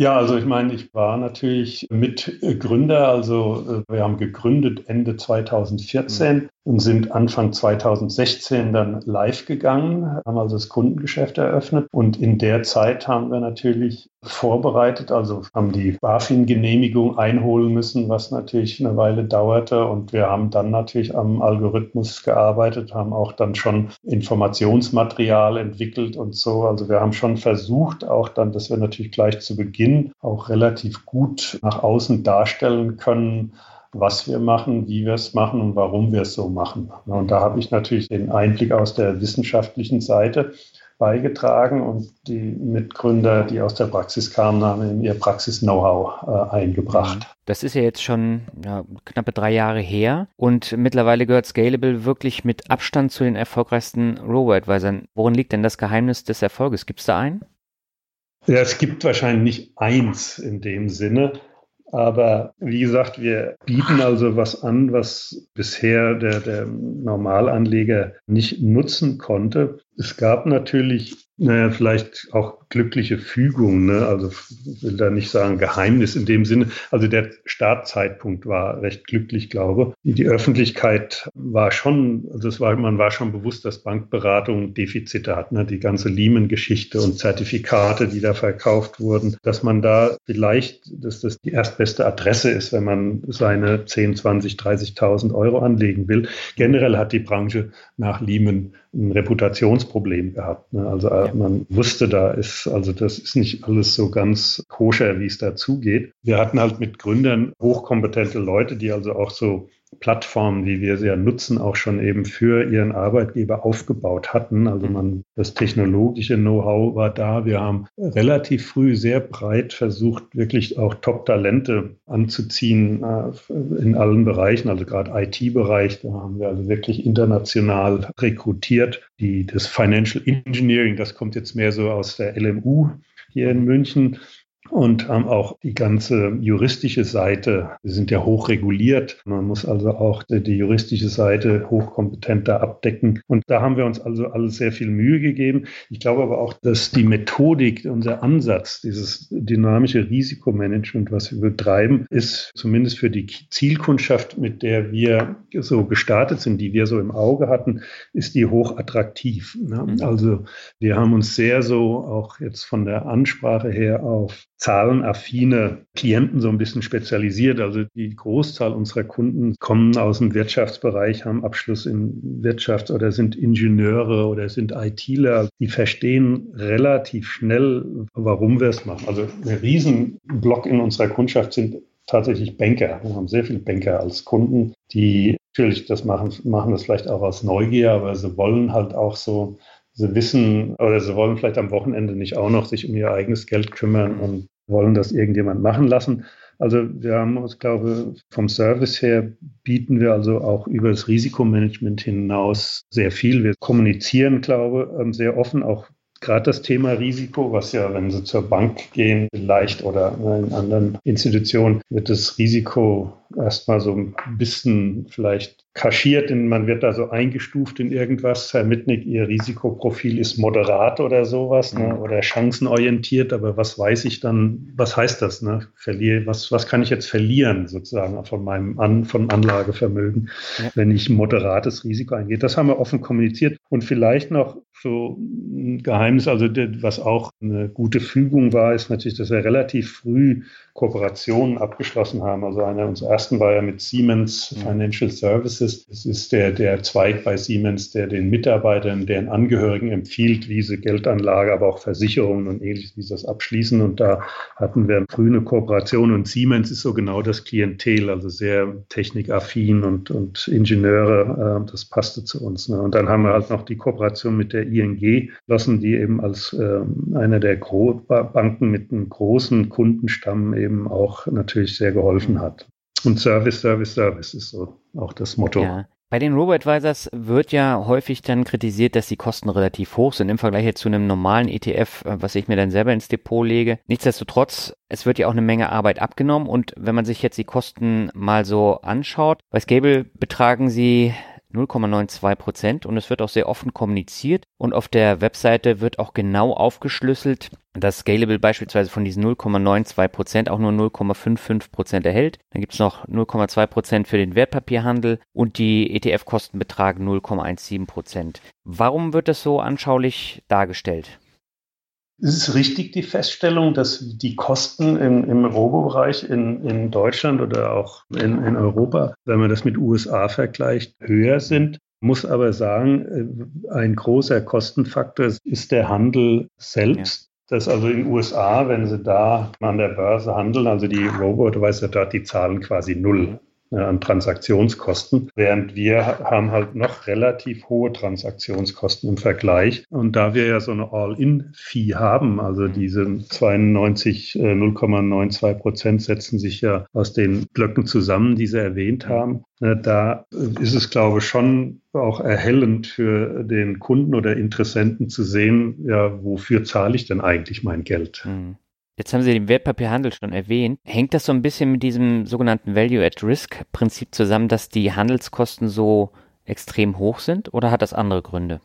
Ja, also ich meine, ich war natürlich Mitgründer. Also äh, wir haben gegründet Ende 2014 und sind Anfang 2016 dann live gegangen, haben also das Kundengeschäft eröffnet. Und in der Zeit haben wir natürlich vorbereitet, also haben die BaFin-Genehmigung einholen müssen, was natürlich eine Weile dauerte. Und wir haben dann natürlich am Algorithmus gearbeitet, haben auch dann schon Informationsmaterial entwickelt und so. Also wir haben schon versucht, auch dann, dass wir natürlich gleich zu Beginn auch relativ gut nach außen darstellen können, was wir machen, wie wir es machen und warum wir es so machen. Und da habe ich natürlich den Einblick aus der wissenschaftlichen Seite beigetragen und die Mitgründer, die aus der Praxis kamen, haben in ihr Praxis-Know-how äh, eingebracht. Das ist ja jetzt schon ja, knappe drei Jahre her und mittlerweile gehört Scalable wirklich mit Abstand zu den erfolgreichsten Robo-Advisern. Worin liegt denn das Geheimnis des Erfolges? Gibt es da einen? Ja, es gibt wahrscheinlich nicht eins in dem Sinne. Aber wie gesagt, wir bieten also was an, was bisher der, der Normalanleger nicht nutzen konnte. Es gab natürlich naja, vielleicht auch glückliche Fügung, ne? also will da nicht sagen Geheimnis in dem Sinne. Also der Startzeitpunkt war recht glücklich, glaube ich. Die Öffentlichkeit war schon, also es war, man war schon bewusst, dass Bankberatung Defizite hat, ne? die ganze Lehman-Geschichte und Zertifikate, die da verkauft wurden, dass man da vielleicht, dass das die erstbeste Adresse ist, wenn man seine 10, 20, 30.000 Euro anlegen will. Generell hat die Branche nach Lehman ein Reputationsproblem gehabt. Ne? Also äh, ja. man wusste, da ist, also das ist nicht alles so ganz koscher, wie es dazugeht. Wir hatten halt mit Gründern hochkompetente Leute, die also auch so Plattformen, wie wir sie ja nutzen, auch schon eben für ihren Arbeitgeber aufgebaut hatten. Also mhm. man, das technologische Know-how war da. Wir haben relativ früh sehr breit versucht, wirklich auch Top-Talente anzuziehen äh, in allen Bereichen, also gerade IT-Bereich. Da haben wir also wirklich international rekrutiert. Die, das Financial Engineering, das kommt jetzt mehr so aus der LMU hier in München und haben auch die ganze juristische Seite. Wir sind ja hoch reguliert. Man muss also auch die juristische Seite hochkompetenter abdecken. Und da haben wir uns also alles sehr viel Mühe gegeben. Ich glaube aber auch, dass die Methodik, unser Ansatz, dieses dynamische Risikomanagement, was wir betreiben, ist zumindest für die Zielkundschaft, mit der wir so gestartet sind, die wir so im Auge hatten, ist die hochattraktiv. Ne? Mhm. Also wir haben uns sehr so auch jetzt von der Ansprache her auf zahlenaffine Klienten so ein bisschen spezialisiert. Also die Großzahl unserer Kunden kommen aus dem Wirtschaftsbereich, haben Abschluss in Wirtschaft oder sind Ingenieure oder sind ITler. Die verstehen relativ schnell, warum wir es machen. Also ein Riesenblock in unserer Kundschaft sind tatsächlich Banker. Wir haben sehr viele Banker als Kunden, die natürlich das machen, machen das vielleicht auch aus Neugier, aber sie wollen halt auch so sie wissen oder sie wollen vielleicht am Wochenende nicht auch noch sich um ihr eigenes Geld kümmern und wollen das irgendjemand machen lassen. Also wir haben uns, glaube vom Service her bieten wir also auch über das Risikomanagement hinaus sehr viel. Wir kommunizieren, glaube ich, ähm, sehr offen, auch gerade das Thema Risiko, was ja, wenn Sie zur Bank gehen, vielleicht oder in anderen Institutionen, wird das Risiko erstmal so ein bisschen vielleicht kaschiert, in, man wird da so eingestuft in irgendwas. Herr Mitnick, Ihr Risikoprofil ist moderat oder sowas ne? Mhm. oder chancenorientiert, aber was weiß ich dann, was heißt das? Ne? Verliere, was, was kann ich jetzt verlieren sozusagen von meinem An, von Anlagevermögen, ja. wenn ich moderates Risiko eingehe? Das haben wir offen kommuniziert und vielleicht noch so ein Geheimnis, also was auch eine gute Fügung war, ist natürlich, dass wir relativ früh Kooperationen abgeschlossen haben. Also einer unserer ersten war ja mit Siemens mhm. Financial Services. Das ist der, der Zweig bei Siemens, der den Mitarbeitern, deren Angehörigen empfiehlt, wie sie Geldanlage, aber auch Versicherungen und ähnliches, wie sie das abschließen. Und da hatten wir früh eine Kooperation und Siemens ist so genau das Klientel, also sehr technikaffin und, und Ingenieure. Äh, das passte zu uns. Ne? Und dann haben wir halt noch die Kooperation mit der ING lassen, die eben als äh, einer der Gro Banken mit einem großen Kundenstamm eben auch natürlich sehr geholfen mhm. hat. Und Service, Service, Service ist so auch das Motto. Ja. Bei den Robo-Advisors wird ja häufig dann kritisiert, dass die Kosten relativ hoch sind im Vergleich zu einem normalen ETF, äh, was ich mir dann selber ins Depot lege. Nichtsdestotrotz, es wird ja auch eine Menge Arbeit abgenommen und wenn man sich jetzt die Kosten mal so anschaut, bei Scable betragen sie 0,92 Prozent und es wird auch sehr offen kommuniziert und auf der Webseite wird auch genau aufgeschlüsselt, dass Scalable beispielsweise von diesen 0,92 Prozent auch nur 0,55 Prozent erhält. Dann gibt es noch 0,2 Prozent für den Wertpapierhandel und die ETF-Kosten betragen 0,17 Prozent. Warum wird das so anschaulich dargestellt? Es ist richtig die Feststellung, dass die Kosten im, im Robo-Bereich in, in Deutschland oder auch in, in Europa, wenn man das mit USA vergleicht, höher sind. Muss aber sagen, äh, ein großer Kostenfaktor ist der Handel selbst. Ja. Das also in den USA, wenn sie da an der Börse handeln, also die Robo, du weißt ja dort, die zahlen quasi null an Transaktionskosten, während wir haben halt noch relativ hohe Transaktionskosten im Vergleich. Und da wir ja so eine All-in-Fee haben, also diese 92, 0,92 äh, Prozent setzen sich ja aus den Blöcken zusammen, die Sie erwähnt haben, ne, da ist es, glaube ich, schon auch erhellend für den Kunden oder Interessenten zu sehen, ja, wofür zahle ich denn eigentlich mein Geld? Mhm. Jetzt haben Sie den Wertpapierhandel schon erwähnt. Hängt das so ein bisschen mit diesem sogenannten Value-at-Risk-Prinzip zusammen, dass die Handelskosten so extrem hoch sind oder hat das andere Gründe?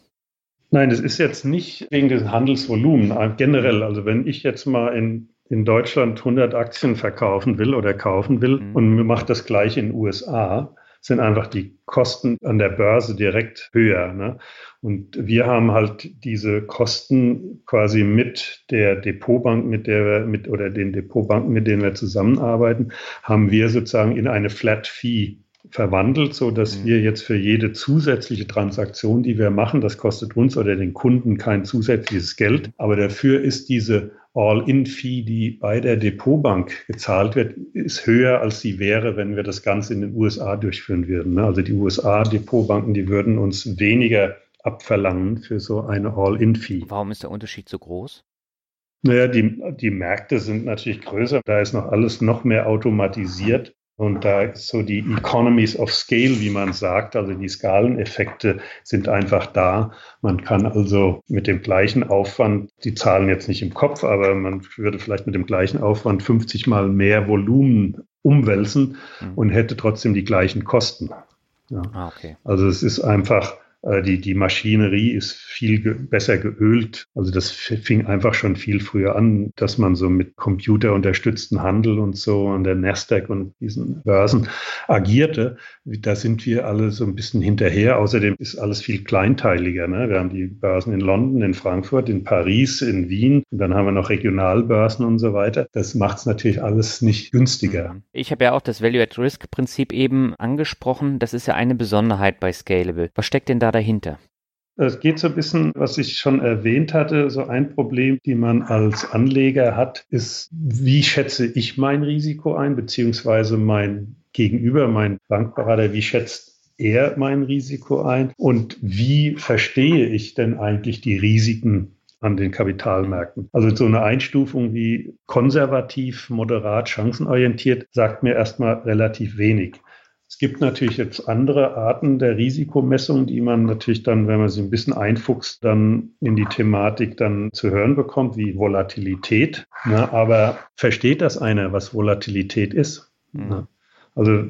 Nein, es ist jetzt nicht wegen des Handelsvolumens äh, generell. Also wenn ich jetzt mal in, in Deutschland 100 Aktien verkaufen will oder kaufen will mhm. und mache das gleich in den USA, sind einfach die Kosten an der Börse direkt höher. Ne? Und wir haben halt diese Kosten quasi mit der Depotbank, mit der wir, mit oder den Depotbanken, mit denen wir zusammenarbeiten, haben wir sozusagen in eine Flat Fee verwandelt, so dass mhm. wir jetzt für jede zusätzliche Transaktion, die wir machen, das kostet uns oder den Kunden kein zusätzliches Geld, aber dafür ist diese All-in-Fee, die bei der Depotbank gezahlt wird, ist höher, als sie wäre, wenn wir das Ganze in den USA durchführen würden. Ne? Also die USA-Depotbanken, die würden uns weniger abverlangen für so eine All-in-Fee. Warum ist der Unterschied so groß? Naja, die, die Märkte sind natürlich größer. Da ist noch alles noch mehr automatisiert. Und da ist so die Economies of Scale, wie man sagt, also die Skaleneffekte sind einfach da. Man kann also mit dem gleichen Aufwand, die Zahlen jetzt nicht im Kopf, aber man würde vielleicht mit dem gleichen Aufwand 50 mal mehr Volumen umwälzen mhm. und hätte trotzdem die gleichen Kosten. Ja. Ah, okay. Also es ist einfach die, die Maschinerie ist viel ge besser geölt. Also das fing einfach schon viel früher an, dass man so mit computerunterstützten Handel und so und der Nasdaq und diesen Börsen agierte. Da sind wir alle so ein bisschen hinterher. Außerdem ist alles viel kleinteiliger. Ne? Wir haben die Börsen in London, in Frankfurt, in Paris, in Wien. Und dann haben wir noch Regionalbörsen und so weiter. Das macht es natürlich alles nicht günstiger. Ich habe ja auch das Value-at-Risk-Prinzip eben angesprochen. Das ist ja eine Besonderheit bei Scalable. Was steckt denn da dahinter? Es geht so ein bisschen, was ich schon erwähnt hatte, so ein Problem, die man als Anleger hat, ist, wie schätze ich mein Risiko ein, beziehungsweise mein Gegenüber, mein Bankberater, wie schätzt er mein Risiko ein und wie verstehe ich denn eigentlich die Risiken an den Kapitalmärkten. Also so eine Einstufung wie konservativ, moderat, chancenorientiert sagt mir erstmal relativ wenig. Es gibt natürlich jetzt andere Arten der Risikomessung, die man natürlich dann, wenn man sie ein bisschen einfuchst, dann in die Thematik dann zu hören bekommt, wie Volatilität. Ne? Aber versteht das einer, was Volatilität ist? Mhm. Ne? Also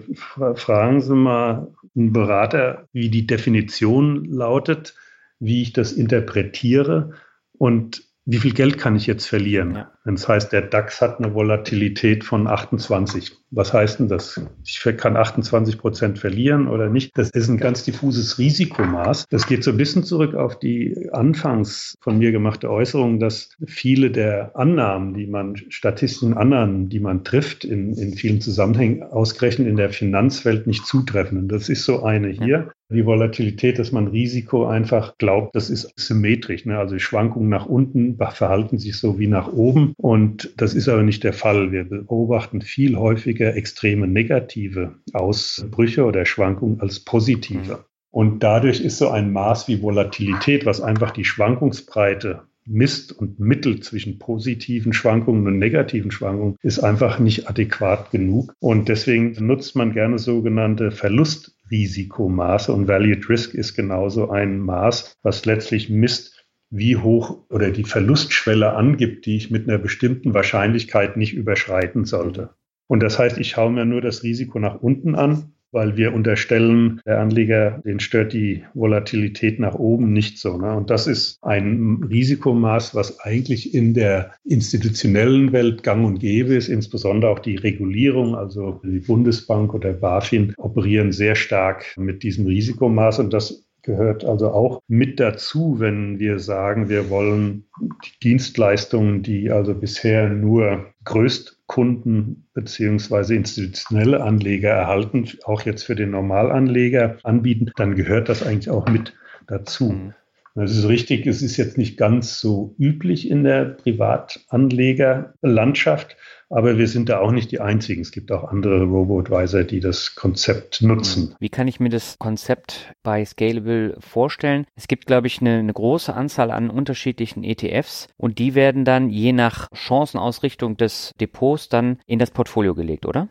fragen Sie mal einen Berater, wie die Definition lautet, wie ich das interpretiere und wie viel Geld kann ich jetzt verlieren? Ja. Es heißt, der DAX hat eine Volatilität von 28. Was heißt denn das? Ich kann 28 Prozent verlieren oder nicht? Das ist ein ganz diffuses Risikomaß. Das geht so ein bisschen zurück auf die anfangs von mir gemachte Äußerung, dass viele der Annahmen, die man, statistischen Annahmen, die man trifft, in, in vielen Zusammenhängen ausgerechnet in der Finanzwelt nicht zutreffen. Und das ist so eine hier die Volatilität, dass man Risiko einfach glaubt, das ist symmetrisch. Ne? Also Schwankungen nach unten verhalten sich so wie nach oben. Und das ist aber nicht der Fall. Wir beobachten viel häufiger extreme negative Ausbrüche oder Schwankungen als positive. Mhm. Und dadurch ist so ein Maß wie Volatilität, was einfach die Schwankungsbreite misst und mittelt zwischen positiven Schwankungen und negativen Schwankungen, ist einfach nicht adäquat genug. Und deswegen nutzt man gerne sogenannte Verlustrisikomaße. Und Valued Risk ist genauso ein Maß, was letztlich misst, wie hoch oder die Verlustschwelle angibt, die ich mit einer bestimmten Wahrscheinlichkeit nicht überschreiten sollte. Und das heißt, ich schaue mir nur das Risiko nach unten an weil wir unterstellen, der Anleger, den stört die Volatilität nach oben nicht so. Ne? Und das ist ein Risikomaß, was eigentlich in der institutionellen Welt gang und gäbe ist, insbesondere auch die Regulierung, also die Bundesbank oder BaFin operieren sehr stark mit diesem Risikomaß und das gehört also auch mit dazu, wenn wir sagen, wir wollen die Dienstleistungen, die also bisher nur Größtkunden beziehungsweise institutionelle Anleger erhalten, auch jetzt für den Normalanleger anbieten, dann gehört das eigentlich auch mit dazu. Mhm. Das ist richtig, es ist jetzt nicht ganz so üblich in der Privatanlegerlandschaft, aber wir sind da auch nicht die Einzigen. Es gibt auch andere Robo-Advisor, die das Konzept nutzen. Wie kann ich mir das Konzept bei Scalable vorstellen? Es gibt, glaube ich, eine, eine große Anzahl an unterschiedlichen ETFs und die werden dann je nach Chancenausrichtung des Depots dann in das Portfolio gelegt, oder?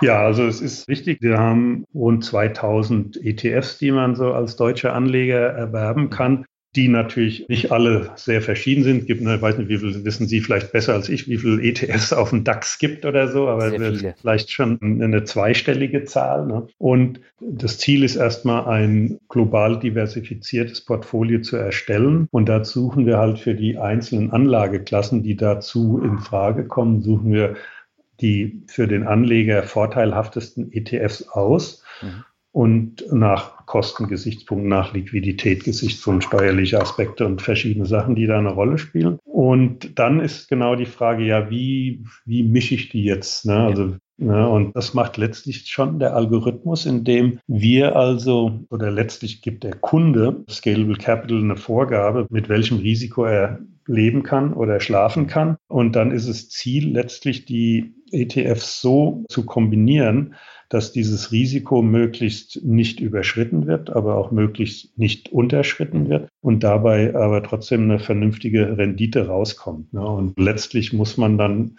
Ja, also es ist wichtig. Wir haben rund 2000 ETFs, die man so als deutscher Anleger erwerben kann die natürlich nicht alle sehr verschieden sind. Gibt, ne, weiß nicht, wie viel wissen Sie vielleicht besser als ich, wie viele ETFs auf dem DAX gibt oder so, aber vielleicht schon eine zweistellige Zahl. Ne? Und das Ziel ist erstmal ein global diversifiziertes Portfolio zu erstellen. Und da suchen wir halt für die einzelnen Anlageklassen, die dazu in Frage kommen, suchen wir die für den Anleger vorteilhaftesten ETFs aus. Mhm und nach Kostengesichtspunkten, nach Liquiditätgesichtspunkten, steuerliche Aspekte und verschiedene Sachen, die da eine Rolle spielen. Und dann ist genau die Frage, ja, wie, wie mische ich die jetzt? Ne? Also ja, und das macht letztlich schon der Algorithmus, indem wir also, oder letztlich gibt der Kunde Scalable Capital eine Vorgabe, mit welchem Risiko er leben kann oder schlafen kann. Und dann ist es Ziel, letztlich die ETFs so zu kombinieren, dass dieses Risiko möglichst nicht überschritten wird, aber auch möglichst nicht unterschritten wird und dabei aber trotzdem eine vernünftige Rendite rauskommt. Ne? Und letztlich muss man dann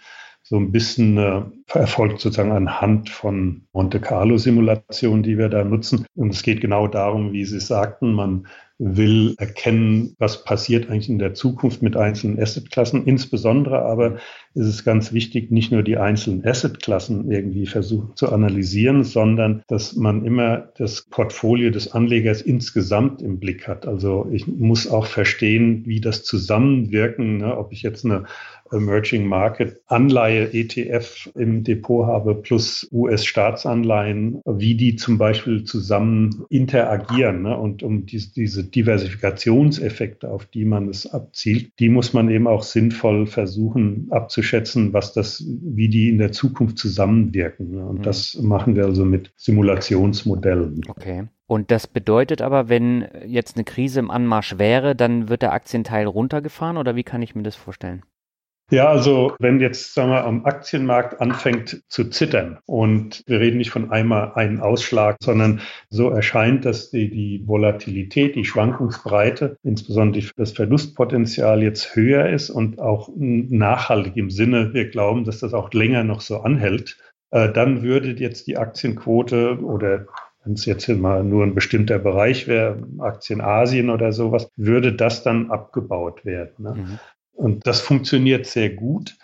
so ein bisschen äh, erfolgt sozusagen anhand von Monte Carlo Simulationen, die wir da nutzen. Und es geht genau darum, wie Sie sagten, man will erkennen, was passiert eigentlich in der Zukunft mit einzelnen Assetklassen. Insbesondere aber ist es ganz wichtig, nicht nur die einzelnen Assetklassen irgendwie versuchen zu analysieren, sondern dass man immer das Portfolio des Anlegers insgesamt im Blick hat. Also ich muss auch verstehen, wie das Zusammenwirken, ne, ob ich jetzt eine Emerging Market Anleihe ETF im Depot habe plus US-Staatsanleihen, wie die zum Beispiel zusammen interagieren. Ne? Und um diese, diese Diversifikationseffekte, auf die man es abzielt, die muss man eben auch sinnvoll versuchen abzuschätzen, was das, wie die in der Zukunft zusammenwirken. Ne? Und mhm. das machen wir also mit Simulationsmodellen. Okay. Und das bedeutet aber, wenn jetzt eine Krise im Anmarsch wäre, dann wird der Aktienteil runtergefahren oder wie kann ich mir das vorstellen? Ja, also wenn jetzt sagen wir, am Aktienmarkt anfängt zu zittern und wir reden nicht von einmal einen Ausschlag, sondern so erscheint, dass die, die Volatilität, die Schwankungsbreite, insbesondere das Verlustpotenzial jetzt höher ist und auch nachhaltig im Sinne, wir glauben, dass das auch länger noch so anhält, äh, dann würde jetzt die Aktienquote oder wenn es jetzt mal nur ein bestimmter Bereich wäre, Aktien Asien oder sowas, würde das dann abgebaut werden. Ne? Mhm. Und das funktioniert sehr gut,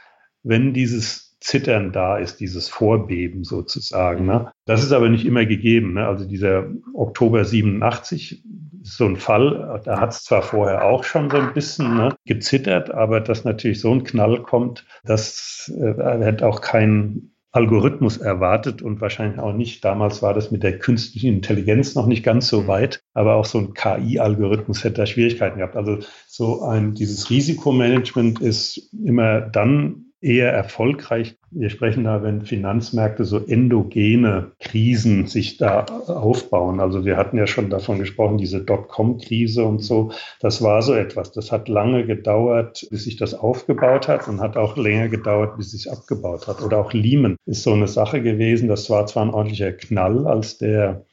wenn dieses Zittern da ist, dieses Vorbeben sozusagen. Ne? Das ist aber nicht immer gegeben. Ne? Also dieser Oktober 87 ist so ein Fall, da hat es zwar vorher auch schon so ein bisschen ne, gezittert, aber dass natürlich so ein Knall kommt, das äh, hat auch kein Algorithmus erwartet und wahrscheinlich auch nicht. Damals war das mit der künstlichen Intelligenz noch nicht ganz so weit, aber auch so ein KI-Algorithmus hätte da Schwierigkeiten gehabt. Also so ein, dieses Risikomanagement ist immer dann eher erfolgreich. Wir sprechen da, wenn Finanzmärkte so endogene Krisen sich da aufbauen. Also wir hatten ja schon davon gesprochen, diese Dotcom-Krise und so. Das war so etwas. Das hat lange gedauert, bis sich das aufgebaut hat und hat auch länger gedauert, bis sich abgebaut hat. Oder auch Lehman ist so eine Sache gewesen. Das war zwar ein ordentlicher Knall, als der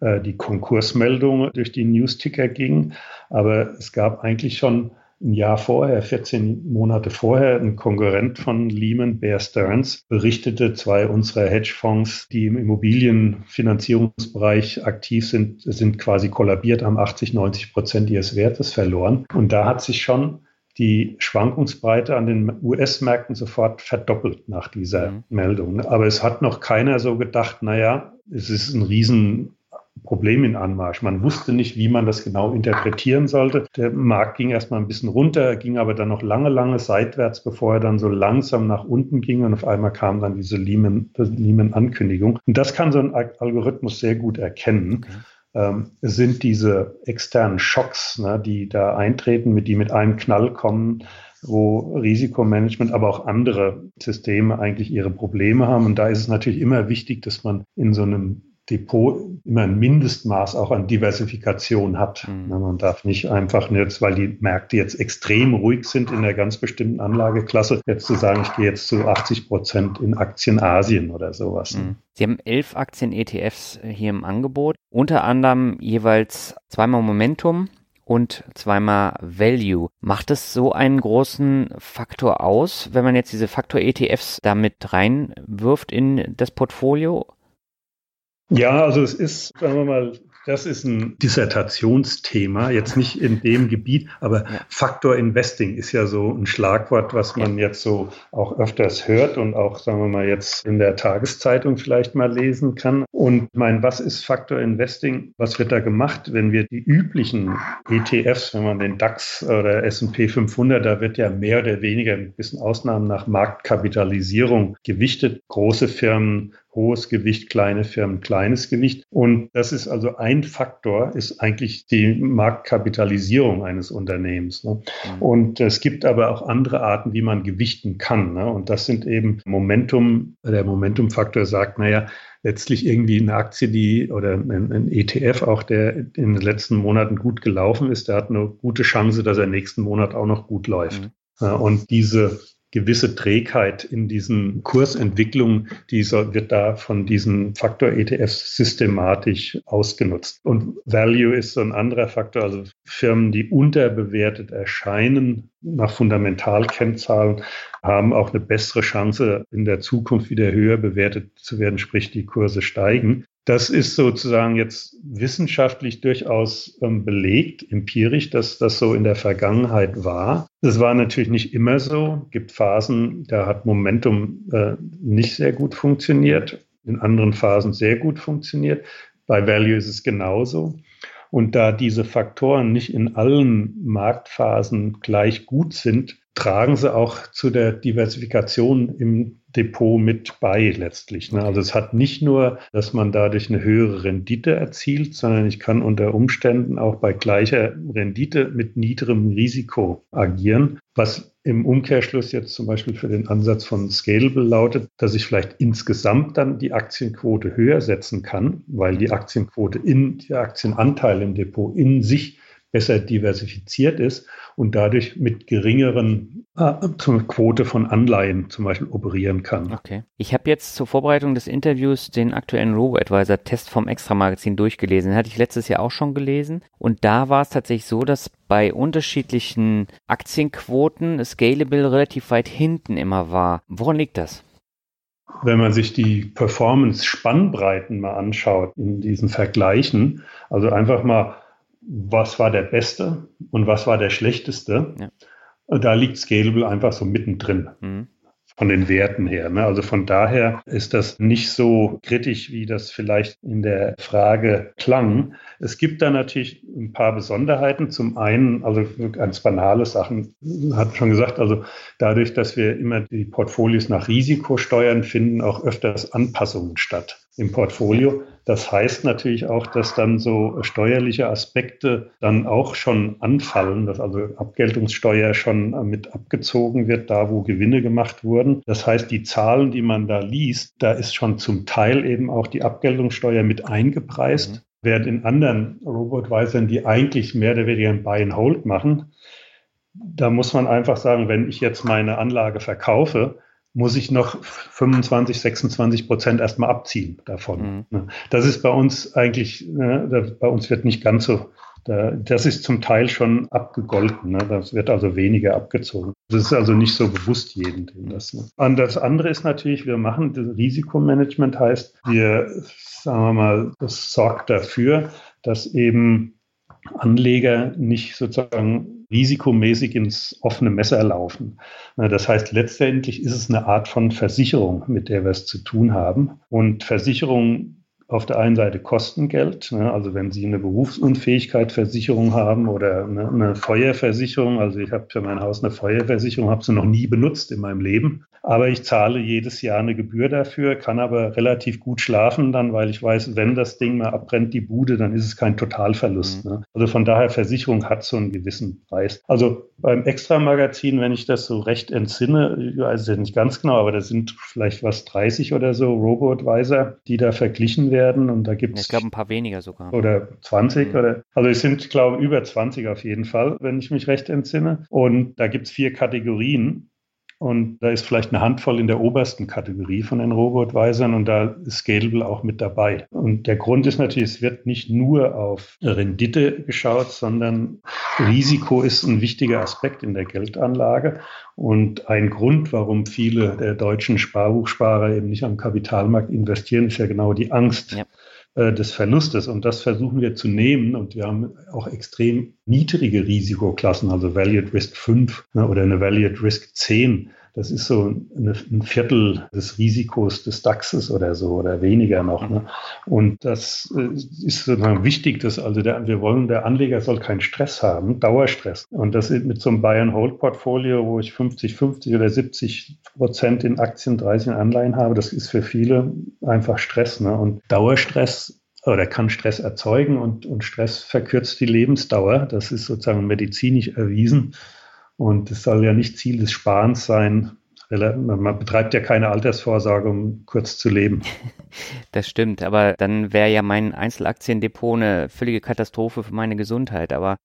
äh, die Konkursmeldung durch die Newsticker ging, aber es gab eigentlich schon ein Jahr vorher, 14 Monate vorher, ein Konkurrent von Lehman, Bear Stearns, berichtete, zwei unserer Hedgefonds, die im Immobilienfinanzierungsbereich aktiv sind, sind quasi kollabiert, haben 80, 90 Prozent ihres Wertes verloren. Und da hat sich schon die Schwankungsbreite an den US-Märkten sofort verdoppelt nach dieser mhm. Meldung. Aber es hat noch keiner so gedacht, naja, es ist ein riesen Problem in Anmarsch. Man wusste nicht, wie man das genau interpretieren sollte. Der Markt ging erstmal ein bisschen runter, ging aber dann noch lange, lange seitwärts, bevor er dann so langsam nach unten ging und auf einmal kam dann diese Lehman-Ankündigung. Und das kann so ein Algorithmus sehr gut erkennen. Okay. Ähm, es sind diese externen Schocks, ne, die da eintreten, mit die mit einem Knall kommen wo Risikomanagement, aber auch andere Systeme eigentlich ihre Probleme haben. Und da ist es natürlich immer wichtig, dass man in so einem Depot immer ein Mindestmaß auch an Diversifikation hat. Mhm. Man darf nicht einfach jetzt, weil die Märkte jetzt extrem ruhig sind in einer ganz bestimmten Anlageklasse, jetzt zu sagen, ich gehe jetzt zu 80 Prozent in Aktien Asien oder sowas. Mhm. Sie haben elf Aktien-ETFs hier im Angebot, unter anderem jeweils zweimal Momentum, und zweimal Value. Macht es so einen großen Faktor aus, wenn man jetzt diese Faktor-ETFs damit reinwirft in das Portfolio? Ja, also es ist, sagen wir mal, das ist ein Dissertationsthema, jetzt nicht in dem Gebiet, aber. Faktor Investing ist ja so ein Schlagwort, was man jetzt so auch öfters hört und auch, sagen wir mal, jetzt in der Tageszeitung vielleicht mal lesen kann. Und mein, was ist Faktor Investing? Was wird da gemacht, wenn wir die üblichen ETFs, wenn man den DAX oder S&P 500, da wird ja mehr oder weniger mit bisschen Ausnahmen nach Marktkapitalisierung gewichtet. Große Firmen hohes Gewicht, kleine Firmen, kleines Gewicht. Und das ist also ein Faktor, ist eigentlich die Marktkapitalisierung eines Unternehmens. Ne? Mhm. Und es gibt aber auch andere Arten, wie man gewichten kann. Ne? Und das sind eben Momentum. Der Momentumfaktor sagt, naja, letztlich irgendwie eine Aktie, die oder ein, ETF auch, der in den letzten Monaten gut gelaufen ist, der hat eine gute Chance, dass er nächsten Monat auch noch gut läuft. Mhm. Und diese gewisse Trägheit in diesen Kursentwicklungen, die wird da von diesen Faktor-ETFs systematisch ausgenutzt. Und Value ist so ein anderer Faktor, also Firmen, die unterbewertet erscheinen nach Fundamentalkennzahlen, haben auch eine bessere Chance, in der Zukunft wieder höher bewertet zu werden, sprich die Kurse steigen. Das ist sozusagen jetzt wissenschaftlich durchaus ähm, belegt, empirisch, dass das so in der Vergangenheit war. Das war natürlich nicht immer so. Es gibt Phasen, da hat Momentum äh, nicht sehr gut funktioniert, in anderen Phasen sehr gut funktioniert. Bei Value ist es genauso. Und da diese Faktoren nicht in allen Marktphasen gleich gut sind, tragen sie auch zu der Diversifikation im Depot mit bei letztlich. Ne? Also es hat nicht nur, dass man dadurch eine höhere Rendite erzielt, sondern ich kann unter Umständen auch bei gleicher Rendite mit niedrigem Risiko agieren, was im Umkehrschluss jetzt zum Beispiel für den Ansatz von Scalable lautet, dass ich vielleicht insgesamt dann die Aktienquote höher setzen kann, weil die Aktienquote in, der Aktienanteil im Depot in sich besser diversifiziert ist und dadurch mit geringeren äh, Quote von Anleihen zum Beispiel operieren kann. Okay. Ich habe jetzt zur Vorbereitung des Interviews den aktuellen Robo-Advisor-Test vom Extra-Magazin durchgelesen. Den hatte ich letztes Jahr auch schon gelesen. Und da war es tatsächlich so, dass bei unterschiedlichen Aktienquoten Scalable relativ weit hinten immer war. Woran liegt das? Wenn man sich die Performance-Spannbreiten mal anschaut in diesen Vergleichen, also einfach mal was war der beste und was war der schlechteste. Ja. Da liegt Scalable einfach so mittendrin. Mhm. von den Werten her. Ne? Also von daher ist das nicht so kritisch, wie das vielleicht in der Frage klang. Es gibt da natürlich ein paar Besonderheiten. Zum einen, also ganz banale Sachen, hat schon gesagt, also dadurch, dass wir immer die Portfolios nach Risiko steuern, finden auch öfters Anpassungen statt im Portfolio. Das heißt natürlich auch, dass dann so steuerliche Aspekte dann auch schon anfallen, dass also Abgeltungssteuer schon mit abgezogen wird, da wo Gewinne gemacht wurden. Das heißt, die Zahlen, die man da liest, da ist schon zum Teil eben auch die Abgeltungssteuer mit eingepreist. Mhm. Während in anderen Robotweisern, die eigentlich mehr oder weniger ein Buy and Hold machen, da muss man einfach sagen, wenn ich jetzt meine Anlage verkaufe, muss ich noch 25, 26 Prozent erstmal abziehen davon. Mhm. Ne? Das ist bei uns eigentlich, ne, bei uns wird nicht ganz so, das ist zum Teil schon abgegolten. Ne? Das wird also weniger abgezogen. Das ist also nicht so bewusst jedem das. Und das andere ist natürlich, wir machen das Risikomanagement heißt, wir, sagen wir mal, das sorgt dafür, dass eben Anleger nicht sozusagen risikomäßig ins offene Messer laufen. Das heißt, letztendlich ist es eine Art von Versicherung, mit der wir es zu tun haben. Und Versicherung auf der einen Seite kosten Geld. Ne? Also wenn Sie eine Berufsunfähigkeitsversicherung haben oder eine Feuerversicherung, also ich habe für mein Haus eine Feuerversicherung, habe sie noch nie benutzt in meinem Leben. Aber ich zahle jedes Jahr eine Gebühr dafür, kann aber relativ gut schlafen dann, weil ich weiß, wenn das Ding mal abbrennt, die Bude, dann ist es kein Totalverlust. Mhm. Ne? Also von daher, Versicherung hat so einen gewissen Preis. Also beim Extra-Magazin, wenn ich das so recht entsinne, ich weiß es nicht ganz genau, aber da sind vielleicht was 30 oder so Robo-Advisor, die da verglichen werden werden. Und da gibt es. Ich glaube, ein paar weniger sogar. Oder 20 mhm. oder. Also es sind, glaube ich, über 20 auf jeden Fall, wenn ich mich recht entsinne. Und da gibt es vier Kategorien. Und da ist vielleicht eine Handvoll in der obersten Kategorie von den Robo-Advisern und da ist Scalable auch mit dabei. Und der Grund ist natürlich, es wird nicht nur auf Rendite geschaut, sondern Risiko ist ein wichtiger Aspekt in der Geldanlage. Und ein Grund, warum viele der deutschen Sparbuchsparer eben nicht am Kapitalmarkt investieren, ist ja genau die Angst. Ja des Verlustes. Und das versuchen wir zu nehmen. Und wir haben auch extrem niedrige Risikoklassen, also Valued Risk 5 ne, oder eine Valued Risk 10. Das ist so eine, ein Viertel des Risikos des DAXes oder so oder weniger noch. Ne? Und das äh, ist sozusagen wichtig, dass also der, wir wollen, der Anleger soll keinen Stress haben, Dauerstress. Und das mit so einem Buy-and-Hold-Portfolio, wo ich 50, 50 oder 70 Prozent in Aktien, 30 in Anleihen habe, das ist für viele einfach Stress. Ne? Und Dauerstress oder kann Stress erzeugen und, und Stress verkürzt die Lebensdauer. Das ist sozusagen medizinisch erwiesen. Und es soll ja nicht Ziel des Sparens sein. Man betreibt ja keine Altersvorsorge, um kurz zu leben. Das stimmt, aber dann wäre ja mein Einzelaktiendepot eine völlige Katastrophe für meine Gesundheit. Aber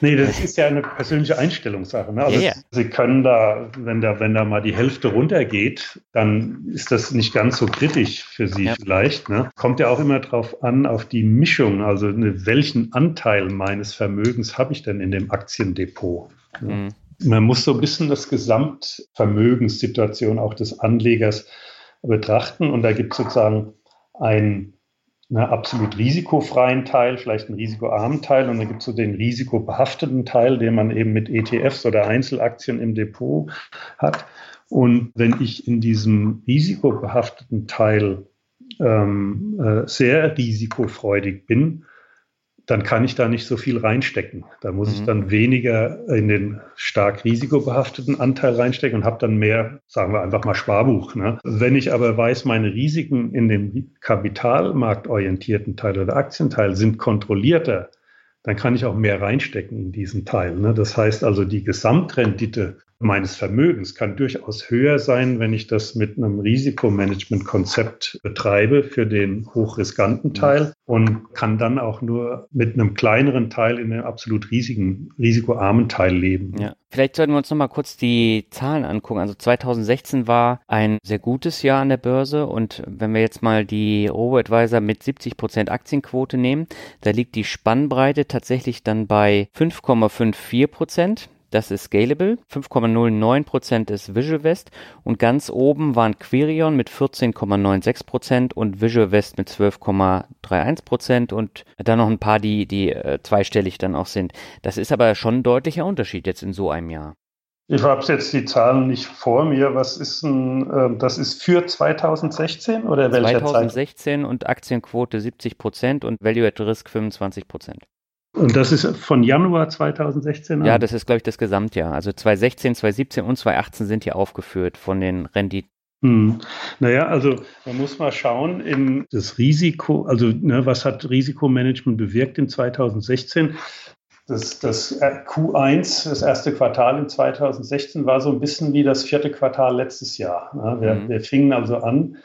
nee, das ist ja eine persönliche Einstellungssache. Ne? Also ja. Sie können da, wenn da, wenn da mal die Hälfte runtergeht, dann ist das nicht ganz so kritisch für Sie ja. vielleicht. Ne? Kommt ja auch immer drauf an, auf die Mischung. Also ne, welchen Anteil meines Vermögens habe ich denn in dem Aktiendepot? Ne? Mhm. Man muss so ein bisschen das Gesamtvermögenssituation auch des Anlegers betrachten. Und da gibt es sozusagen einen, einen absolut risikofreien Teil, vielleicht einen risikoarmen Teil. Und dann gibt es so den risikobehafteten Teil, den man eben mit ETFs oder Einzelaktien im Depot hat. Und wenn ich in diesem risikobehafteten Teil ähm, äh, sehr risikofreudig bin, dann kann ich da nicht so viel reinstecken. Da muss mhm. ich dann weniger in den stark risikobehafteten Anteil reinstecken und habe dann mehr, sagen wir einfach mal Sparbuch. Ne? Wenn ich aber weiß, meine Risiken in dem kapitalmarktorientierten Teil oder Aktienteil sind kontrollierter, dann kann ich auch mehr reinstecken in diesen Teil. Ne? Das heißt also, die Gesamtrendite meines Vermögens kann durchaus höher sein, wenn ich das mit einem Risikomanagement-Konzept betreibe für den hochriskanten. Teil und kann dann auch nur mit einem kleineren Teil in einem absolut riesigen, risikoarmen Teil leben. Ja. Vielleicht sollten wir uns nochmal kurz die Zahlen angucken. Also 2016 war ein sehr gutes Jahr an der Börse und wenn wir jetzt mal die Robo-Advisor mit 70 Prozent Aktienquote nehmen, da liegt die Spannbreite tatsächlich dann bei 5,54 Prozent. Das ist Scalable. 5,09% ist Visual West. Und ganz oben waren Quirion mit 14,96% und Visual West mit 12,31% und dann noch ein paar, die, die äh, zweistellig dann auch sind. Das ist aber schon ein deutlicher Unterschied jetzt in so einem Jahr. Ich habe jetzt die Zahlen nicht vor mir. Was ist denn, äh, das ist für 2016 oder welcher 2016 Zeit? und Aktienquote 70 Prozent und Value at Risk 25 Prozent. Und das ist von Januar 2016 an? Ja, das ist, glaube ich, das Gesamtjahr. Also 2016, 2017 und 2018 sind hier aufgeführt von den Renditen. Hm. Naja, also man muss mal schauen, in das Risiko, also ne, was hat Risikomanagement bewirkt in 2016? Das, das Q1, das erste Quartal in 2016, war so ein bisschen wie das vierte Quartal letztes Jahr. Ja, wir, mhm. wir, fingen also an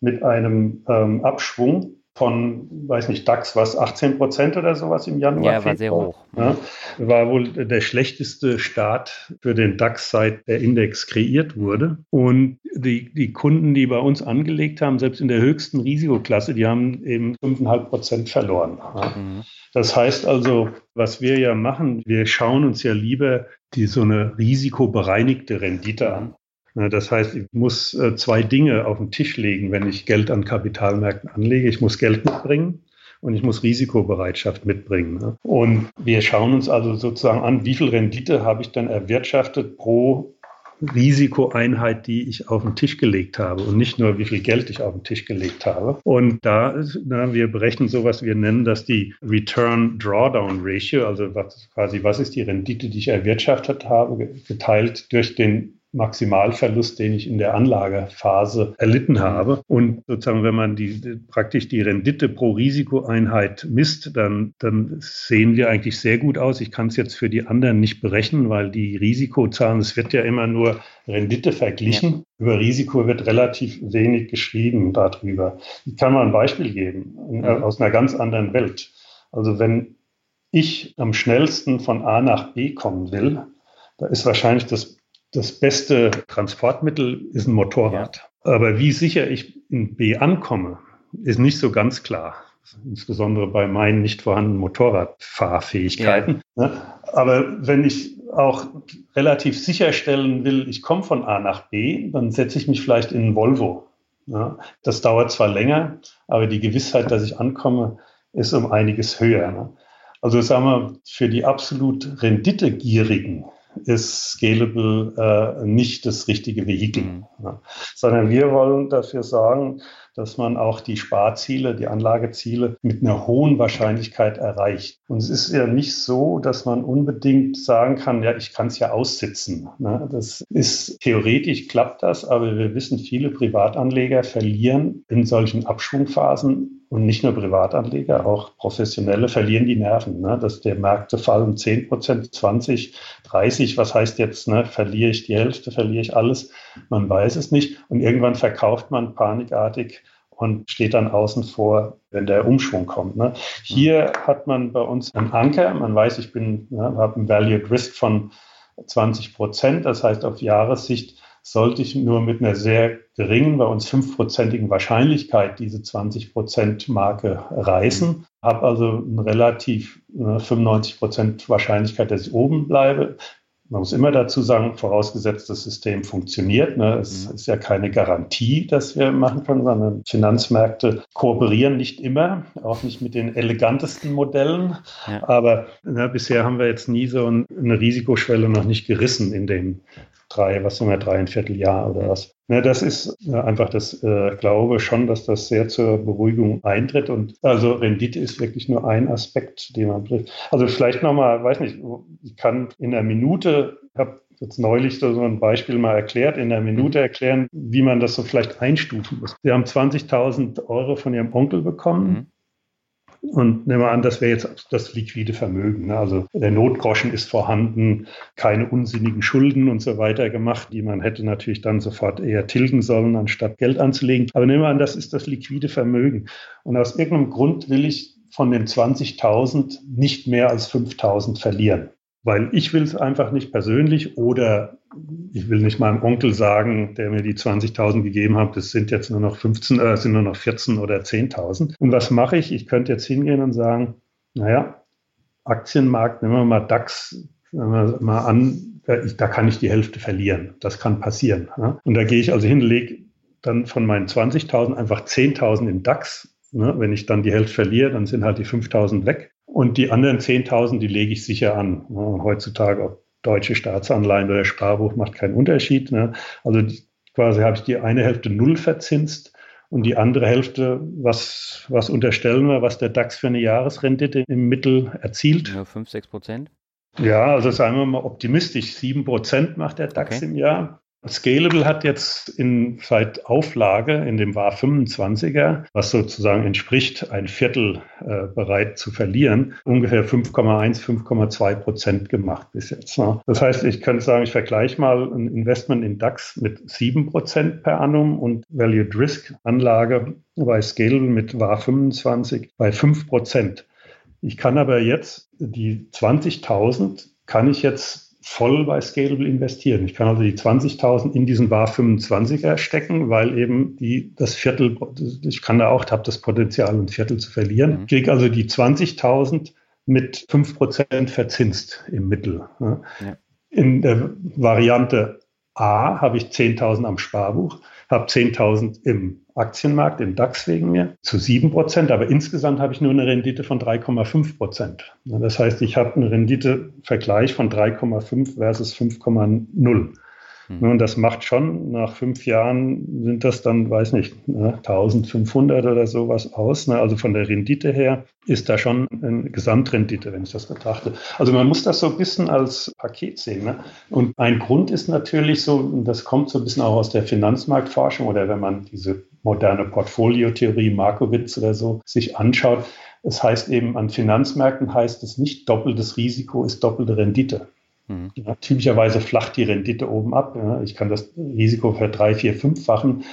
mit einem ähm, Abschwung von, weiß nicht, DAX, was 18 Prozent oder sowas im Januar. Ja, war sehr hoch. Ja, war wohl der schlechteste Start für den DAX, seit der Index kreiert wurde. Und die, die Kunden, die bei uns angelegt haben, selbst in der höchsten Risikoklasse, die haben eben 5,5 Prozent verloren. Ja. Mhm. Das heißt also, was wir ja machen, wir schauen uns ja lieber die so eine risikobereinigte Rendite an. Das heißt, ich muss äh, zwei Dinge auf den Tisch legen, wenn ich Geld an Kapitalmärkten anlege. Ich muss Geld mitbringen und ich muss Risikobereitschaft mitbringen. Und wir schauen uns also sozusagen an, wie viel Rendite habe ich dann erwirtschaftet pro Risikoeinheit, die ich auf den Tisch gelegt habe und nicht nur, wie viel Geld ich auf den Tisch gelegt habe. Und da, na, wir berechnen sowas, wir nennen das die Return Drawdown Ratio, also was, quasi, was ist die Rendite, die ich erwirtschaftet habe, geteilt durch den Maximalverlust, den ich in der Anlagephase erlitten habe. Und sozusagen, wenn man die, praktisch die Rendite pro Risikoeinheit misst, dann, dann sehen wir eigentlich sehr gut aus. Ich kann es jetzt für die anderen nicht berechnen, weil die Risikozahlen, es wird ja immer nur Rendite verglichen. Über Risiko wird relativ wenig geschrieben darüber. Ich kann mal ein Beispiel geben ja. aus einer ganz anderen Welt. Also wenn ich am schnellsten von A nach B kommen will, da ist wahrscheinlich das das beste Transportmittel ist ein Motorrad. Ja. Aber wie sicher ich in B ankomme, ist nicht so ganz klar. Insbesondere bei meinen nicht vorhandenen Motorradfahrfähigkeiten. Ja. Ne? Aber wenn ich auch relativ sicherstellen will, ich komme von A nach B, dann setze ich mich vielleicht in ein Volvo. Das dauert zwar länger, aber die Gewissheit, dass ich ankomme, ist um einiges höher. Ne? Also sagen wir, für die absolut renditegierigen ist Scalable äh, nicht das richtige Vehikel, mhm. ja. sondern wir wollen dafür sorgen, dass man auch die Sparziele, die Anlageziele mit einer hohen Wahrscheinlichkeit erreicht. Und es ist ja nicht so, dass man unbedingt sagen kann, ja, ich kann es ja aussitzen. Ne? Das ist theoretisch klappt das, aber wir wissen, viele Privatanleger verlieren in solchen Abschwungphasen und nicht nur Privatanleger, auch Professionelle verlieren die Nerven. Ne? Dass der Märkte fallen 10 Prozent, 20%, 30. Was heißt jetzt, ne? verliere ich die Hälfte, verliere ich alles? Man weiß es nicht. Und irgendwann verkauft man panikartig und steht dann außen vor, wenn der Umschwung kommt. Ne? Hier hat man bei uns einen Anker. Man weiß, ich bin, ne, habe ein Value Risk von 20 Prozent. Das heißt, auf Jahressicht sollte ich nur mit einer sehr geringen, bei uns fünfprozentigen Wahrscheinlichkeit diese 20 Prozent Marke reißen. Habe also eine relativ ne, 95 Prozent Wahrscheinlichkeit, dass ich oben bleibe. Man muss immer dazu sagen, vorausgesetzt, das System funktioniert. Ne? Es mhm. ist ja keine Garantie, dass wir machen können, sondern Finanzmärkte kooperieren nicht immer, auch nicht mit den elegantesten Modellen. Ja. Aber ne, bisher haben wir jetzt nie so eine Risikoschwelle noch nicht gerissen in dem drei, was sind wir, dreieinviertel Jahr oder was. Ja, das ist äh, einfach das, äh, glaube schon, dass das sehr zur Beruhigung eintritt. Und also Rendite ist wirklich nur ein Aspekt, den man trifft. Also vielleicht nochmal, weiß nicht, ich kann in einer Minute, ich habe jetzt neulich so ein Beispiel mal erklärt, in einer Minute erklären, wie man das so vielleicht einstufen muss. Sie haben 20.000 Euro von Ihrem Onkel bekommen. Mhm. Und nehmen wir an, das wäre jetzt das liquide Vermögen. Ne? Also der Notgroschen ist vorhanden, keine unsinnigen Schulden und so weiter gemacht, die man hätte natürlich dann sofort eher tilgen sollen, anstatt Geld anzulegen. Aber nehmen wir an, das ist das liquide Vermögen. Und aus irgendeinem Grund will ich von den 20.000 nicht mehr als 5.000 verlieren weil ich will es einfach nicht persönlich oder ich will nicht meinem Onkel sagen, der mir die 20.000 gegeben hat, das sind jetzt nur noch 15, äh, sind nur noch 14 oder 10.000. Und was mache ich? Ich könnte jetzt hingehen und sagen, naja, Aktienmarkt, nehmen wir mal DAX wir mal an, da kann ich die Hälfte verlieren. Das kann passieren. Ja? Und da gehe ich also hin, lege dann von meinen 20.000 einfach 10.000 in DAX. Ne? Wenn ich dann die Hälfte verliere, dann sind halt die 5.000 weg. Und die anderen 10.000, die lege ich sicher an. Heutzutage, ob deutsche Staatsanleihen oder Sparbuch macht keinen Unterschied. Ne? Also quasi habe ich die eine Hälfte null verzinst und die andere Hälfte, was, was unterstellen wir, was der DAX für eine Jahresrendite im Mittel erzielt? Ja, 5, 6 Prozent. Ja, also sagen wir mal optimistisch, 7 Prozent macht der DAX okay. im Jahr. Scalable hat jetzt in, seit Auflage in dem WAR 25er, was sozusagen entspricht, ein Viertel äh, bereit zu verlieren, ungefähr 5,1, 5,2 Prozent gemacht bis jetzt. Ne? Das heißt, ich könnte sagen, ich vergleiche mal ein Investment in DAX mit 7 Prozent per annum und Valued Risk Anlage bei Scalable mit WAR 25 bei 5 Prozent. Ich kann aber jetzt die 20.000 kann ich jetzt voll bei Scalable investieren. Ich kann also die 20.000 in diesen WAR 25er stecken, weil eben die, das Viertel, ich kann da auch, habe das Potenzial, ein Viertel zu verlieren. Mhm. Kriege also die 20.000 mit 5% verzinst im Mittel. Ja. In der Variante A habe ich 10.000 am Sparbuch, habe 10.000 im Aktienmarkt, im DAX wegen mir, zu 7 Prozent, aber insgesamt habe ich nur eine Rendite von 3,5 Prozent. Das heißt, ich habe einen Renditevergleich von 3,5 versus 5,0. Mhm. Und das macht schon, nach fünf Jahren sind das dann, weiß nicht, ne, 1500 oder sowas aus. Ne? Also von der Rendite her ist da schon eine Gesamtrendite, wenn ich das betrachte. Also man muss das so ein bisschen als Paket sehen. Ne? Und ein Grund ist natürlich so, und das kommt so ein bisschen auch aus der Finanzmarktforschung oder wenn man diese moderne Portfoliotheorie, Markowitz oder so, sich anschaut, es heißt eben, an Finanzmärkten heißt es nicht, doppeltes Risiko ist doppelte Rendite. Mhm. Typischerweise flacht die Rendite oben ab. Ja. Ich kann das Risiko für drei, vier, fünffachen,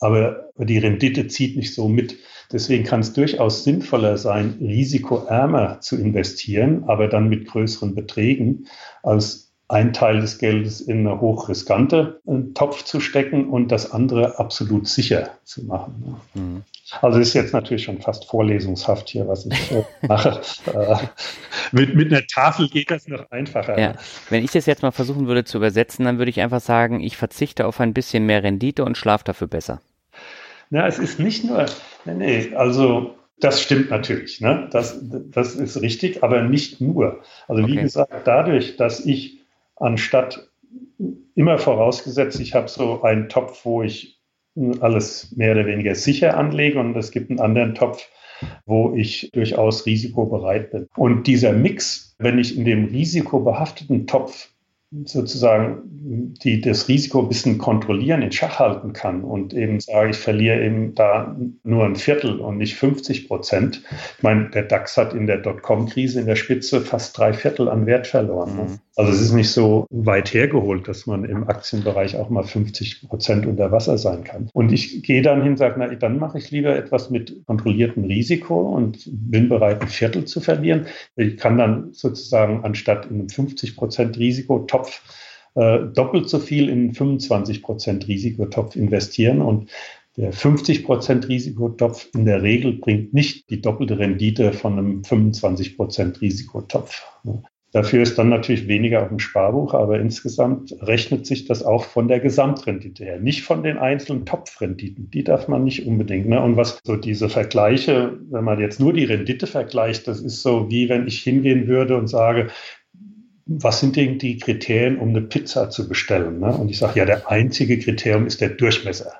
aber die Rendite zieht nicht so mit. Deswegen kann es durchaus sinnvoller sein, risikoärmer zu investieren, aber dann mit größeren Beträgen, als ein Teil des Geldes in eine hochriskante äh, Topf zu stecken und das andere absolut sicher zu machen. Mhm. Also ist jetzt natürlich schon fast vorlesungshaft hier, was ich äh, mache. äh, mit, mit einer Tafel geht das noch einfacher. Ja. Wenn ich das jetzt mal versuchen würde zu übersetzen, dann würde ich einfach sagen, ich verzichte auf ein bisschen mehr Rendite und schlafe dafür besser. Na, es ist nicht nur, nee, nee, also das stimmt natürlich, ne? das, das ist richtig, aber nicht nur. Also wie okay. gesagt, dadurch, dass ich anstatt immer vorausgesetzt, ich habe so einen Topf, wo ich alles mehr oder weniger sicher anlege und es gibt einen anderen Topf, wo ich durchaus risikobereit bin. Und dieser Mix, wenn ich in dem risikobehafteten Topf sozusagen die das Risiko ein bisschen kontrollieren, in Schach halten kann und eben sage, ich verliere eben da nur ein Viertel und nicht 50 Prozent. Ich meine, der DAX hat in der Dotcom-Krise in der Spitze fast drei Viertel an Wert verloren. Mhm. Also es ist nicht so weit hergeholt, dass man im Aktienbereich auch mal 50 Prozent unter Wasser sein kann. Und ich gehe dann hin, sage, na, dann mache ich lieber etwas mit kontrolliertem Risiko und bin bereit, ein Viertel zu verlieren. Ich kann dann sozusagen anstatt in einem 50 Prozent Risiko Topf äh, doppelt so viel in 25 Prozent Risikotopf investieren und der 50 Prozent Risikotopf in der Regel bringt nicht die doppelte Rendite von einem 25 Prozent Risikotopf. Dafür ist dann natürlich weniger auf dem Sparbuch, aber insgesamt rechnet sich das auch von der Gesamtrendite her, nicht von den einzelnen Topfrenditen. Die darf man nicht unbedingt. Ne? Und was so diese Vergleiche, wenn man jetzt nur die Rendite vergleicht, das ist so wie wenn ich hingehen würde und sage, was sind denn die Kriterien, um eine Pizza zu bestellen? Ne? Und ich sage, ja, der einzige Kriterium ist der Durchmesser.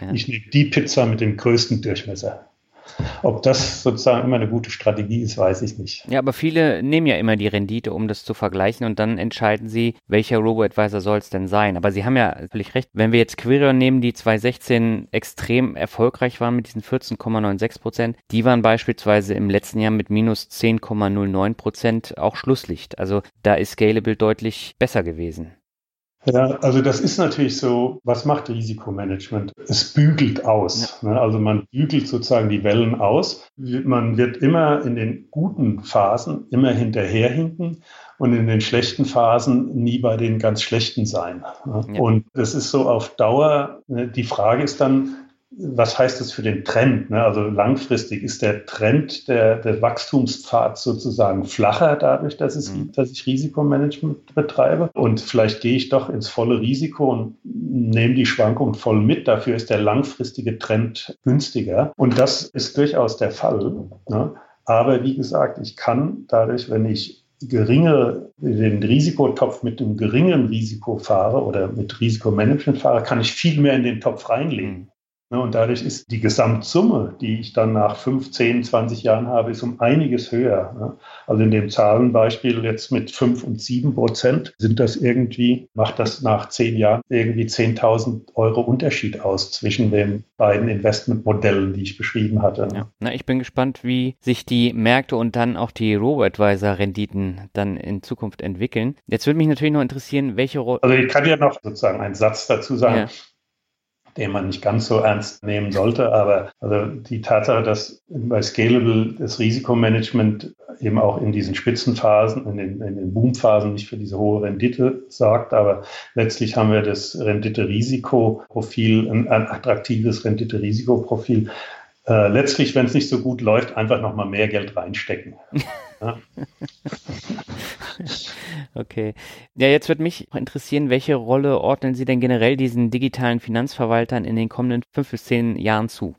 Ja. Ich nehme die Pizza mit dem größten Durchmesser. Ob das sozusagen immer eine gute Strategie ist, weiß ich nicht. Ja, aber viele nehmen ja immer die Rendite, um das zu vergleichen und dann entscheiden sie, welcher Robo-Advisor soll es denn sein. Aber Sie haben ja völlig recht. Wenn wir jetzt Quirion nehmen, die 2016 extrem erfolgreich waren mit diesen 14,96 Prozent, die waren beispielsweise im letzten Jahr mit minus 10,09 Prozent auch Schlusslicht. Also da ist Scalable deutlich besser gewesen. Ja, also das ist natürlich so, was macht Risikomanagement? Es bügelt aus. Ja. Ne? Also man bügelt sozusagen die Wellen aus. Man wird immer in den guten Phasen immer hinterherhinken und in den schlechten Phasen nie bei den ganz schlechten sein. Ne? Ja. Und das ist so auf Dauer, ne? die Frage ist dann, was heißt das für den Trend? Ne? Also langfristig ist der Trend der, der Wachstumspfad sozusagen flacher dadurch, dass, es, mhm. dass ich Risikomanagement betreibe. Und vielleicht gehe ich doch ins volle Risiko und nehme die Schwankung voll mit. Dafür ist der langfristige Trend günstiger. Und das ist durchaus der Fall. Ne? Aber wie gesagt, ich kann dadurch, wenn ich geringe, den Risikotopf mit einem geringen Risiko fahre oder mit Risikomanagement fahre, kann ich viel mehr in den Topf reinlegen. Ne, und dadurch ist die Gesamtsumme, die ich dann nach 5, 10, 20 Jahren habe, ist um einiges höher. Ne. Also in dem Zahlenbeispiel jetzt mit 5 und 7 Prozent sind das irgendwie, macht das nach 10 Jahren irgendwie 10.000 Euro Unterschied aus zwischen den beiden Investmentmodellen, die ich beschrieben hatte. Ja. Na, ich bin gespannt, wie sich die Märkte und dann auch die Robo-Advisor-Renditen dann in Zukunft entwickeln. Jetzt würde mich natürlich noch interessieren, welche Rolle. Also ich kann ja noch sozusagen einen Satz dazu sagen. Ja den man nicht ganz so ernst nehmen sollte. Aber also die Tatsache, dass bei Scalable das Risikomanagement eben auch in diesen Spitzenphasen, in den, in den Boomphasen nicht für diese hohe Rendite sorgt, aber letztlich haben wir das Rendite-Risikoprofil, ein, ein attraktives Rendite-Risikoprofil. Äh, letztlich, wenn es nicht so gut läuft, einfach nochmal mehr Geld reinstecken. ja. Okay. Ja, jetzt würde mich interessieren, welche Rolle ordnen Sie denn generell diesen digitalen Finanzverwaltern in den kommenden fünf bis zehn Jahren zu?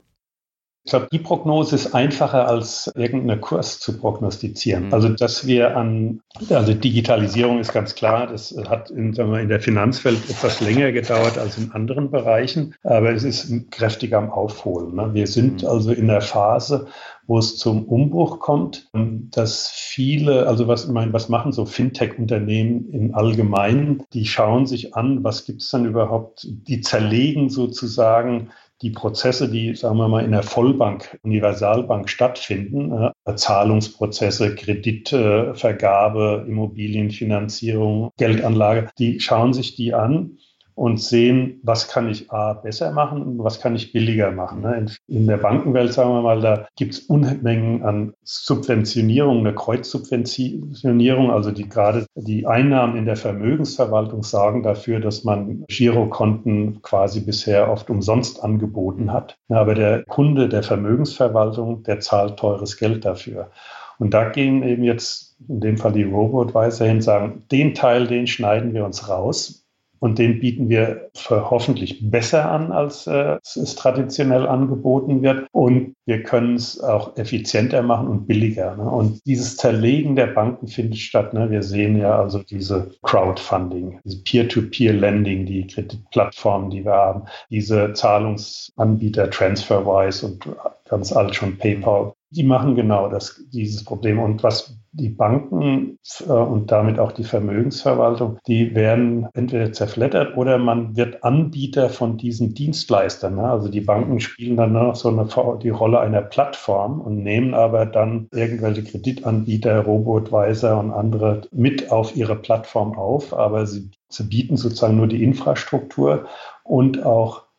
Ich glaube, die Prognose ist einfacher als irgendeine Kurs zu prognostizieren. Mhm. Also, dass wir an, also Digitalisierung ist ganz klar, das hat in, sagen wir, in der Finanzwelt etwas länger gedauert als in anderen Bereichen, aber es ist kräftig am Aufholen. Ne? Wir sind mhm. also in der Phase, wo es zum Umbruch kommt, dass viele, also was, ich meine, was machen so Fintech-Unternehmen im Allgemeinen? Die schauen sich an, was gibt es dann überhaupt? Die zerlegen sozusagen die Prozesse, die, sagen wir mal, in der Vollbank, Universalbank stattfinden, äh, Zahlungsprozesse, Kreditvergabe, Immobilienfinanzierung, Geldanlage, die schauen sich die an und sehen, was kann ich A besser machen und was kann ich billiger machen. Ne? In, der Bankenwelt, sagen wir mal, da gibt es Unmengen an Subventionierung, eine Kreuzsubventionierung, also die gerade die Einnahmen in der Vermögensverwaltung sorgen dafür, dass man Girokonten quasi bisher oft umsonst angeboten hat. Aber der Kunde der Vermögensverwaltung, der zahlt teures Geld dafür. Und da gehen eben jetzt in dem Fall die Robo-Advisor hin, sagen, den Teil, den schneiden wir uns raus und den bieten wir hoffentlich besser an, als äh, es traditionell angeboten wird. Und wir können es auch effizienter machen und billiger. Ne? Und dieses Zerlegen der Banken findet statt. Ne? Wir sehen ja also diese Crowdfunding, diese Peer-to-Peer-Lending, die Kreditplattformen, die wir haben, diese Zahlungsanbieter TransferWise und ganz alt schon PayPal die machen genau das, dieses Problem. Und was die Banken äh, und damit auch die Vermögensverwaltung, die werden entweder zerflettert oder man wird Anbieter von diesen Dienstleistern. Ne? Also die Banken spielen dann noch so eine, die Rolle einer Plattform und nehmen aber dann irgendwelche Kreditanbieter, Robo-Advisor und andere mit auf ihre Plattform auf. Aber sie, sie bieten sozusagen nur die Infrastruktur und auch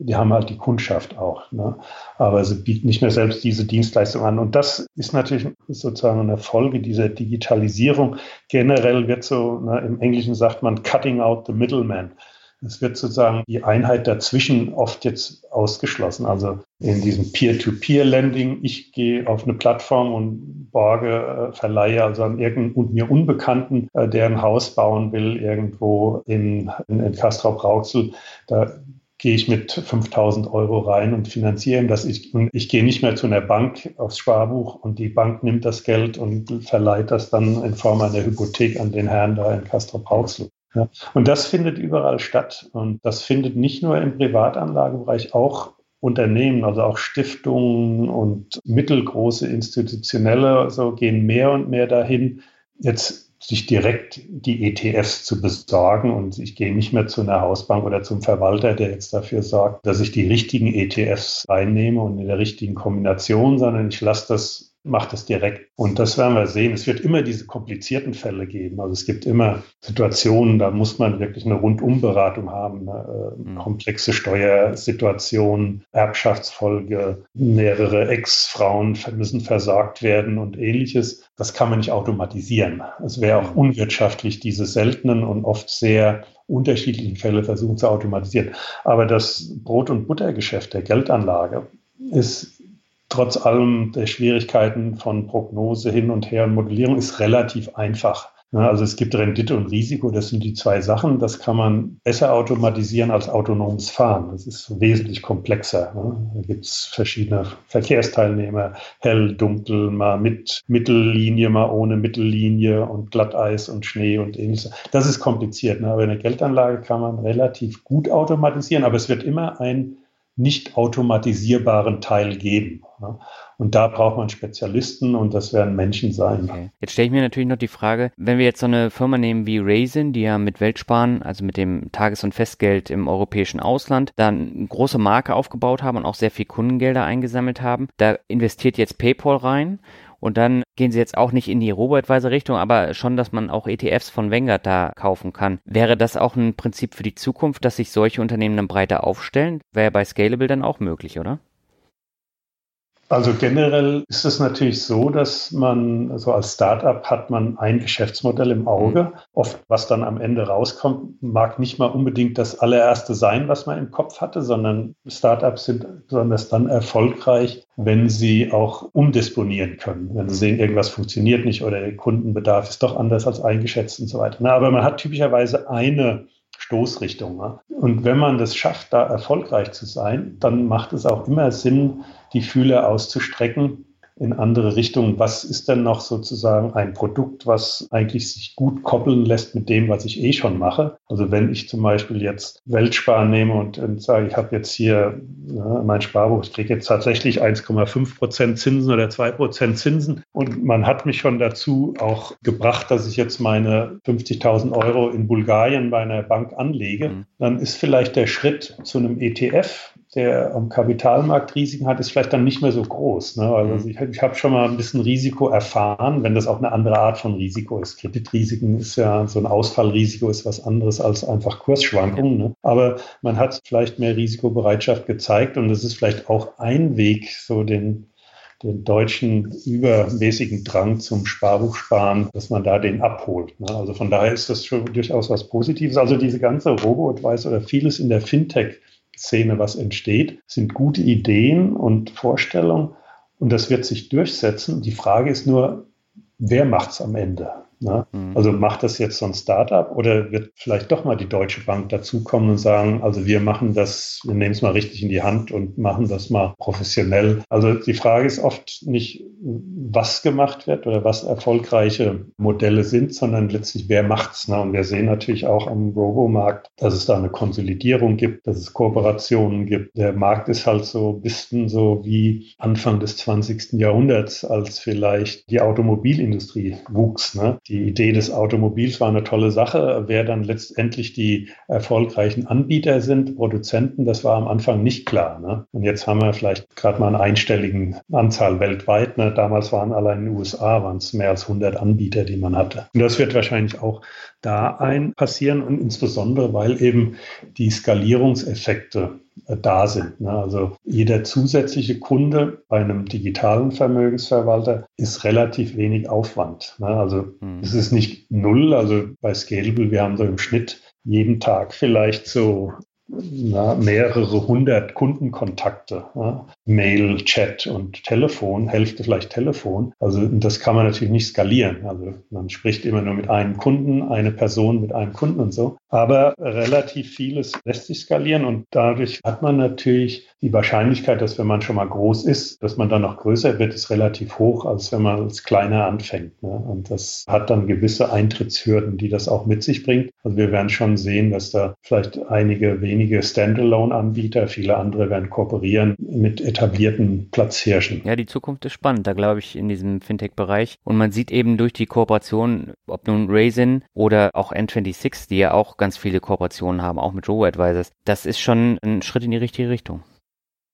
die haben halt die Kundschaft auch. Ne? Aber sie bieten nicht mehr selbst diese Dienstleistung an. Und das ist natürlich sozusagen eine Folge dieser Digitalisierung. Generell wird so, ne, im Englischen sagt man cutting out the middleman. Es wird sozusagen die Einheit dazwischen oft jetzt ausgeschlossen. Also in diesem Peer-to-Peer-Lending, ich gehe auf eine Plattform und borge, äh, verleihe also an irgendeinen mir Unbekannten, äh, der ein Haus bauen will, irgendwo in, in, in Castrop-Rauxel. Da gehe ich mit 5000 Euro rein und finanziere das. Ich, und ich gehe nicht mehr zu einer Bank aufs Sparbuch und die Bank nimmt das Geld und verleiht das dann in Form einer Hypothek an den Herrn da in Castro-Brauxel. Ja. Und das findet überall statt. Und das findet nicht nur im Privatanlagebereich, auch Unternehmen, also auch Stiftungen und mittelgroße institutionelle, so gehen mehr und mehr dahin. Jetzt sich direkt die ETFs zu besorgen und ich gehe nicht mehr zu einer Hausbank oder zum Verwalter, der jetzt dafür sorgt, dass ich die richtigen ETFs einnehme und in der richtigen Kombination, sondern ich lasse das macht es direkt. Und das werden wir sehen. Es wird immer diese komplizierten Fälle geben. Also es gibt immer Situationen, da muss man wirklich eine Rundumberatung haben. Eine, äh, mhm. komplexe Steuersituationen, Erbschaftsfolge, mehrere Ex-Frauen müssen versorgt werden und ähnliches. Das kann man nicht automatisieren. Es wäre auch mhm. unwirtschaftlich, diese seltenen und oft sehr unterschiedlichen Fälle versuchen zu automatisieren. Aber das Brot- und Buttergeschäft der Geldanlage ist trotz allem der Schwierigkeiten von Prognose hin und her und Modellierung ist relativ einfach. Also es gibt Rendite und Risiko, das sind die zwei Sachen. Das kann man besser automatisieren als autonomes Fahren. Das ist wesentlich komplexer. Da gibt es verschiedene Verkehrsteilnehmer, hell, dunkel, mal mit Mittellinie, mal ohne Mittellinie und Glatteis und Schnee und ähnliches. Das ist kompliziert. Aber eine Geldanlage kann man relativ gut automatisieren, aber es wird immer ein nicht automatisierbaren Teil geben. Und da braucht man Spezialisten und das werden Menschen sein. Okay. Jetzt stelle ich mir natürlich noch die Frage, wenn wir jetzt so eine Firma nehmen wie Raisin, die ja mit Weltsparen, also mit dem Tages- und Festgeld im europäischen Ausland, da eine große Marke aufgebaut haben und auch sehr viel Kundengelder eingesammelt haben, da investiert jetzt PayPal rein und dann gehen sie jetzt auch nicht in die Robo-Advisor-Richtung, aber schon, dass man auch ETFs von Vanguard da kaufen kann. Wäre das auch ein Prinzip für die Zukunft, dass sich solche Unternehmen dann breiter aufstellen? Wäre bei Scalable dann auch möglich, oder? Also generell ist es natürlich so, dass man, so als Startup hat man ein Geschäftsmodell im Auge. Mhm. Oft, was dann am Ende rauskommt, mag nicht mal unbedingt das allererste sein, was man im Kopf hatte, sondern Startups sind besonders dann erfolgreich, wenn sie auch umdisponieren können. Wenn sie sehen, irgendwas funktioniert nicht oder der Kundenbedarf ist doch anders als eingeschätzt und so weiter. Na, aber man hat typischerweise eine Stoßrichtung. Und wenn man das schafft, da erfolgreich zu sein, dann macht es auch immer Sinn, die Fühler auszustrecken in andere Richtungen. Was ist denn noch sozusagen ein Produkt, was eigentlich sich gut koppeln lässt mit dem, was ich eh schon mache? Also wenn ich zum Beispiel jetzt Weltsparen nehme und, und sage, ich habe jetzt hier ja, mein Sparbuch, ich kriege jetzt tatsächlich 1,5 Prozent Zinsen oder 2 Prozent Zinsen und man hat mich schon dazu auch gebracht, dass ich jetzt meine 50.000 Euro in Bulgarien bei einer Bank anlege, mhm. dann ist vielleicht der Schritt zu einem ETF der am Kapitalmarkt Risiken hat, ist vielleicht dann nicht mehr so groß. Ne? Also mhm. ich, ich habe schon mal ein bisschen Risiko erfahren, wenn das auch eine andere Art von Risiko ist. Kreditrisiken ist ja so ein Ausfallrisiko ist was anderes als einfach Kursschwankungen. Ne? Aber man hat vielleicht mehr Risikobereitschaft gezeigt und das ist vielleicht auch ein Weg, so den den deutschen übermäßigen Drang zum Sparbuchsparen, dass man da den abholt. Ne? Also von daher ist das schon durchaus was Positives. Also diese ganze Robo-Advice oder vieles in der Fintech Szene, was entsteht, sind gute Ideen und Vorstellungen und das wird sich durchsetzen. Die Frage ist nur, wer macht es am Ende? Ne? Mhm. Also macht das jetzt so ein Startup oder wird vielleicht doch mal die Deutsche Bank dazukommen und sagen, also wir machen das, wir nehmen es mal richtig in die Hand und machen das mal professionell. Also die Frage ist oft nicht, was gemacht wird oder was erfolgreiche Modelle sind, sondern letztlich, wer macht's. Ne? Und wir sehen natürlich auch am Robo-Markt, dass es da eine Konsolidierung gibt, dass es Kooperationen gibt. Der Markt ist halt so ein bisschen so wie Anfang des 20. Jahrhunderts, als vielleicht die Automobilindustrie wuchs. Ne? Die Idee des Automobils war eine tolle Sache. Wer dann letztendlich die erfolgreichen Anbieter sind, Produzenten, das war am Anfang nicht klar. Ne? Und jetzt haben wir vielleicht gerade mal eine einstelligen Anzahl weltweit. Ne? Damals waren allein in den USA waren es mehr als 100 Anbieter, die man hatte. Und das wird wahrscheinlich auch da ein passieren und insbesondere, weil eben die Skalierungseffekte äh, da sind. Ne? Also jeder zusätzliche Kunde bei einem digitalen Vermögensverwalter ist relativ wenig Aufwand. Ne? Also mhm. es ist nicht null. Also bei Scalable, wir haben so im Schnitt jeden Tag vielleicht so na, mehrere hundert Kundenkontakte, ja, Mail, Chat und Telefon, Hälfte vielleicht Telefon. Also das kann man natürlich nicht skalieren. Also man spricht immer nur mit einem Kunden, eine Person mit einem Kunden und so. Aber relativ vieles lässt sich skalieren und dadurch hat man natürlich die Wahrscheinlichkeit, dass wenn man schon mal groß ist, dass man dann noch größer wird, ist relativ hoch, als wenn man als kleiner anfängt. Ne? Und das hat dann gewisse Eintrittshürden, die das auch mit sich bringt. Also wir werden schon sehen, dass da vielleicht einige wenige Standalone-Anbieter, viele andere werden kooperieren mit etablierten Platzhirschen. Ja, die Zukunft ist spannend, da glaube ich, in diesem Fintech-Bereich. Und man sieht eben durch die Kooperation, ob nun Raisin oder auch N26, die ja auch ganz viele Kooperationen haben, auch mit Robo-Advisors, das ist schon ein Schritt in die richtige Richtung.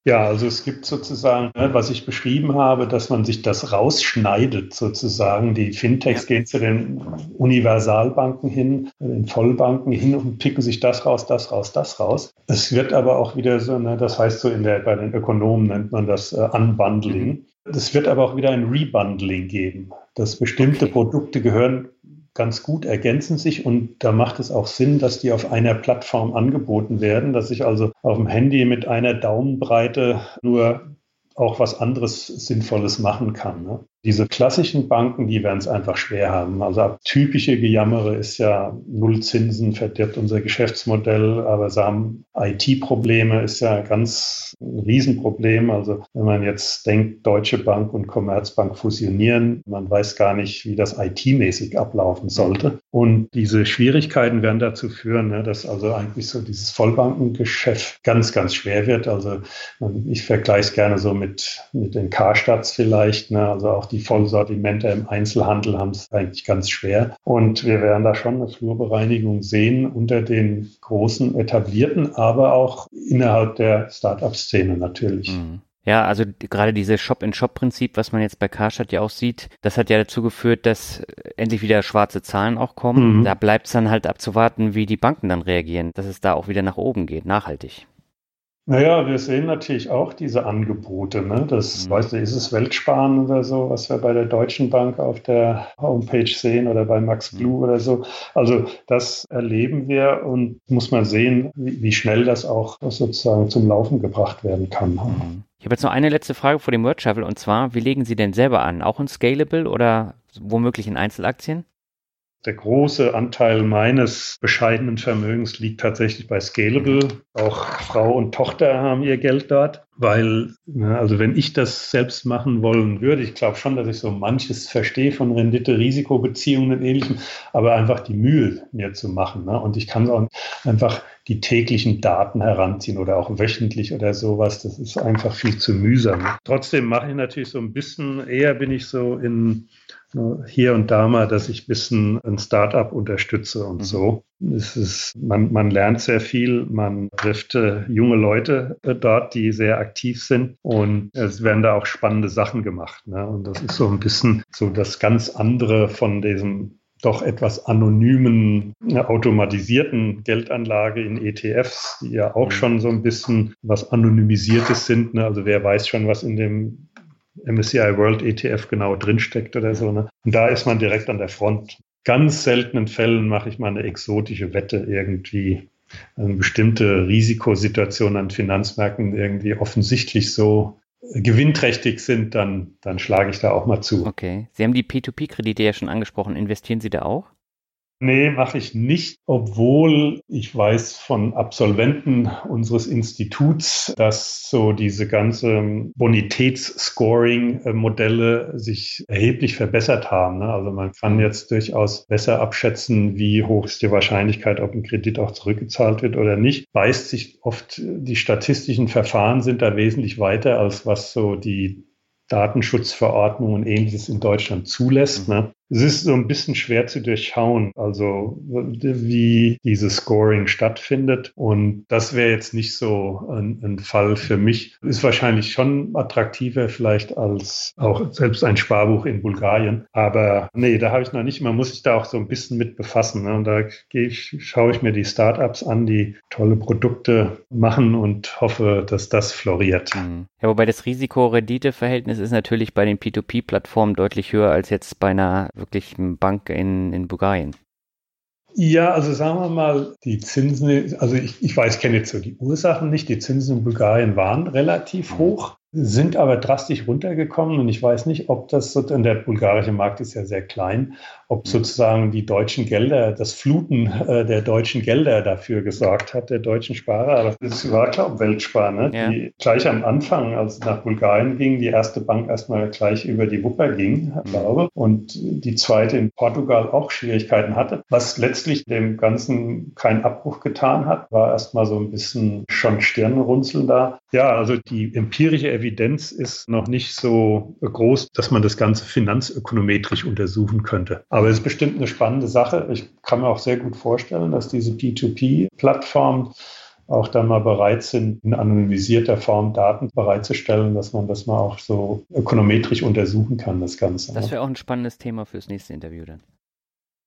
Ja, also es gibt sozusagen, ne, was ich beschrieben habe, dass man sich das rausschneidet sozusagen. Die Fintechs gehen zu den Universalbanken hin, den Vollbanken hin und picken sich das raus, das raus, das raus. Es wird aber auch wieder so, ne, das heißt so in der, bei den Ökonomen nennt man das äh, Unbundling. Es wird aber auch wieder ein Rebundling geben, dass bestimmte. Produkte gehören ganz gut ergänzen sich und da macht es auch Sinn, dass die auf einer Plattform angeboten werden, dass ich also auf dem Handy mit einer Daumenbreite nur auch was anderes Sinnvolles machen kann. Ne? Diese klassischen Banken, die werden es einfach schwer haben. Also typische Gejammere ist ja Nullzinsen verdirbt unser Geschäftsmodell, aber sie haben IT-Probleme, ist ja ganz ein Riesenproblem. Also wenn man jetzt denkt, Deutsche Bank und Commerzbank fusionieren, man weiß gar nicht, wie das IT-mäßig ablaufen sollte. Und diese Schwierigkeiten werden dazu führen, ne, dass also eigentlich so dieses Vollbankengeschäft ganz, ganz schwer wird. Also ich vergleiche es gerne so mit, mit den Karstadts vielleicht. Ne? Also auch die Vollsortimente im Einzelhandel haben es eigentlich ganz schwer. Und wir werden da schon eine Flurbereinigung sehen unter den großen etablierten, aber auch innerhalb der Start-up-Szene natürlich. Mhm. Ja, also gerade dieses Shop-in-Shop-Prinzip, was man jetzt bei Karstadt ja auch sieht, das hat ja dazu geführt, dass endlich wieder schwarze Zahlen auch kommen. Mhm. Da bleibt es dann halt abzuwarten, wie die Banken dann reagieren, dass es da auch wieder nach oben geht, nachhaltig. Naja, wir sehen natürlich auch diese Angebote. Ne? Das, mhm. weißt du, ist es Weltsparen oder so, was wir bei der Deutschen Bank auf der Homepage sehen oder bei Max mhm. Blue oder so. Also das erleben wir und muss man sehen, wie, wie schnell das auch sozusagen zum Laufen gebracht werden kann. Mhm. Ich habe jetzt noch eine letzte Frage vor dem Word Travel und zwar, wie legen Sie denn selber an? Auch in Scalable oder womöglich in Einzelaktien? Der große Anteil meines bescheidenen Vermögens liegt tatsächlich bei Scalable. Auch Frau und Tochter haben ihr Geld dort, weil, also wenn ich das selbst machen wollen würde, ich glaube schon, dass ich so manches verstehe von Rendite, Risikobeziehungen und ähnlichem, aber einfach die Mühe mir zu machen. Ne? Und ich kann auch einfach die täglichen Daten heranziehen oder auch wöchentlich oder sowas. Das ist einfach viel zu mühsam. Trotzdem mache ich natürlich so ein bisschen, eher bin ich so in hier und da mal, dass ich ein bisschen ein Startup unterstütze und mhm. so. Es ist, man, man lernt sehr viel, man trifft äh, junge Leute äh, dort, die sehr aktiv sind und es werden da auch spannende Sachen gemacht. Ne? Und das ist so ein bisschen so das ganz andere von diesem doch etwas anonymen, äh, automatisierten Geldanlage in ETFs, die ja auch mhm. schon so ein bisschen was Anonymisiertes sind. Ne? Also wer weiß schon, was in dem MSCI World ETF genau drinsteckt oder so. Ne? Und da ist man direkt an der Front. Ganz seltenen Fällen mache ich mal eine exotische Wette irgendwie. Eine bestimmte Risikosituation an Finanzmärkten irgendwie offensichtlich so gewinnträchtig sind, dann, dann schlage ich da auch mal zu. Okay. Sie haben die P2P-Kredite ja schon angesprochen. Investieren Sie da auch? Nee, mache ich nicht, obwohl ich weiß von Absolventen unseres Instituts, dass so diese ganze Bonitätsscoring-Modelle sich erheblich verbessert haben. Ne? Also man kann jetzt durchaus besser abschätzen, wie hoch ist die Wahrscheinlichkeit, ob ein Kredit auch zurückgezahlt wird oder nicht. Beißt sich oft, die statistischen Verfahren sind da wesentlich weiter, als was so die Datenschutzverordnung und ähnliches in Deutschland zulässt. Ne? Es ist so ein bisschen schwer zu durchschauen, also wie dieses Scoring stattfindet. Und das wäre jetzt nicht so ein, ein, Fall für mich. Ist wahrscheinlich schon attraktiver vielleicht als auch selbst ein Sparbuch in Bulgarien. Aber nee, da habe ich noch nicht. Man muss sich da auch so ein bisschen mit befassen. Ne? Und da schaue ich mir die Startups an, die tolle Produkte machen und hoffe, dass das floriert. Mhm. Ja, wobei das Risiko-Rendite-Verhältnis ist natürlich bei den P2P-Plattformen deutlich höher als jetzt bei einer wirklich Bank in, in Bulgarien? Ja, also sagen wir mal, die Zinsen, also ich, ich weiß, ich kenne jetzt so die Ursachen nicht. Die Zinsen in Bulgarien waren relativ mhm. hoch sind aber drastisch runtergekommen und ich weiß nicht, ob das, und der bulgarische Markt ist ja sehr klein, ob sozusagen die deutschen Gelder, das Fluten äh, der deutschen Gelder dafür gesorgt hat, der deutschen Sparer. Aber das war, glaube ich, Weltspar, ne? Ja. die gleich am Anfang, als es nach Bulgarien ging, die erste Bank erstmal gleich über die Wupper ging, mhm. glaube und die zweite in Portugal auch Schwierigkeiten hatte. Was letztlich dem Ganzen keinen Abbruch getan hat, war erstmal so ein bisschen schon Stirnrunzeln da. Ja, also die empirische Evidenz ist noch nicht so groß, dass man das Ganze finanzökonometrisch untersuchen könnte. Aber es ist bestimmt eine spannende Sache. Ich kann mir auch sehr gut vorstellen, dass diese P2P-Plattformen auch dann mal bereit sind, in anonymisierter Form Daten bereitzustellen, dass man das mal auch so ökonometrisch untersuchen kann, das Ganze. Das wäre auch ein spannendes Thema fürs nächste Interview dann.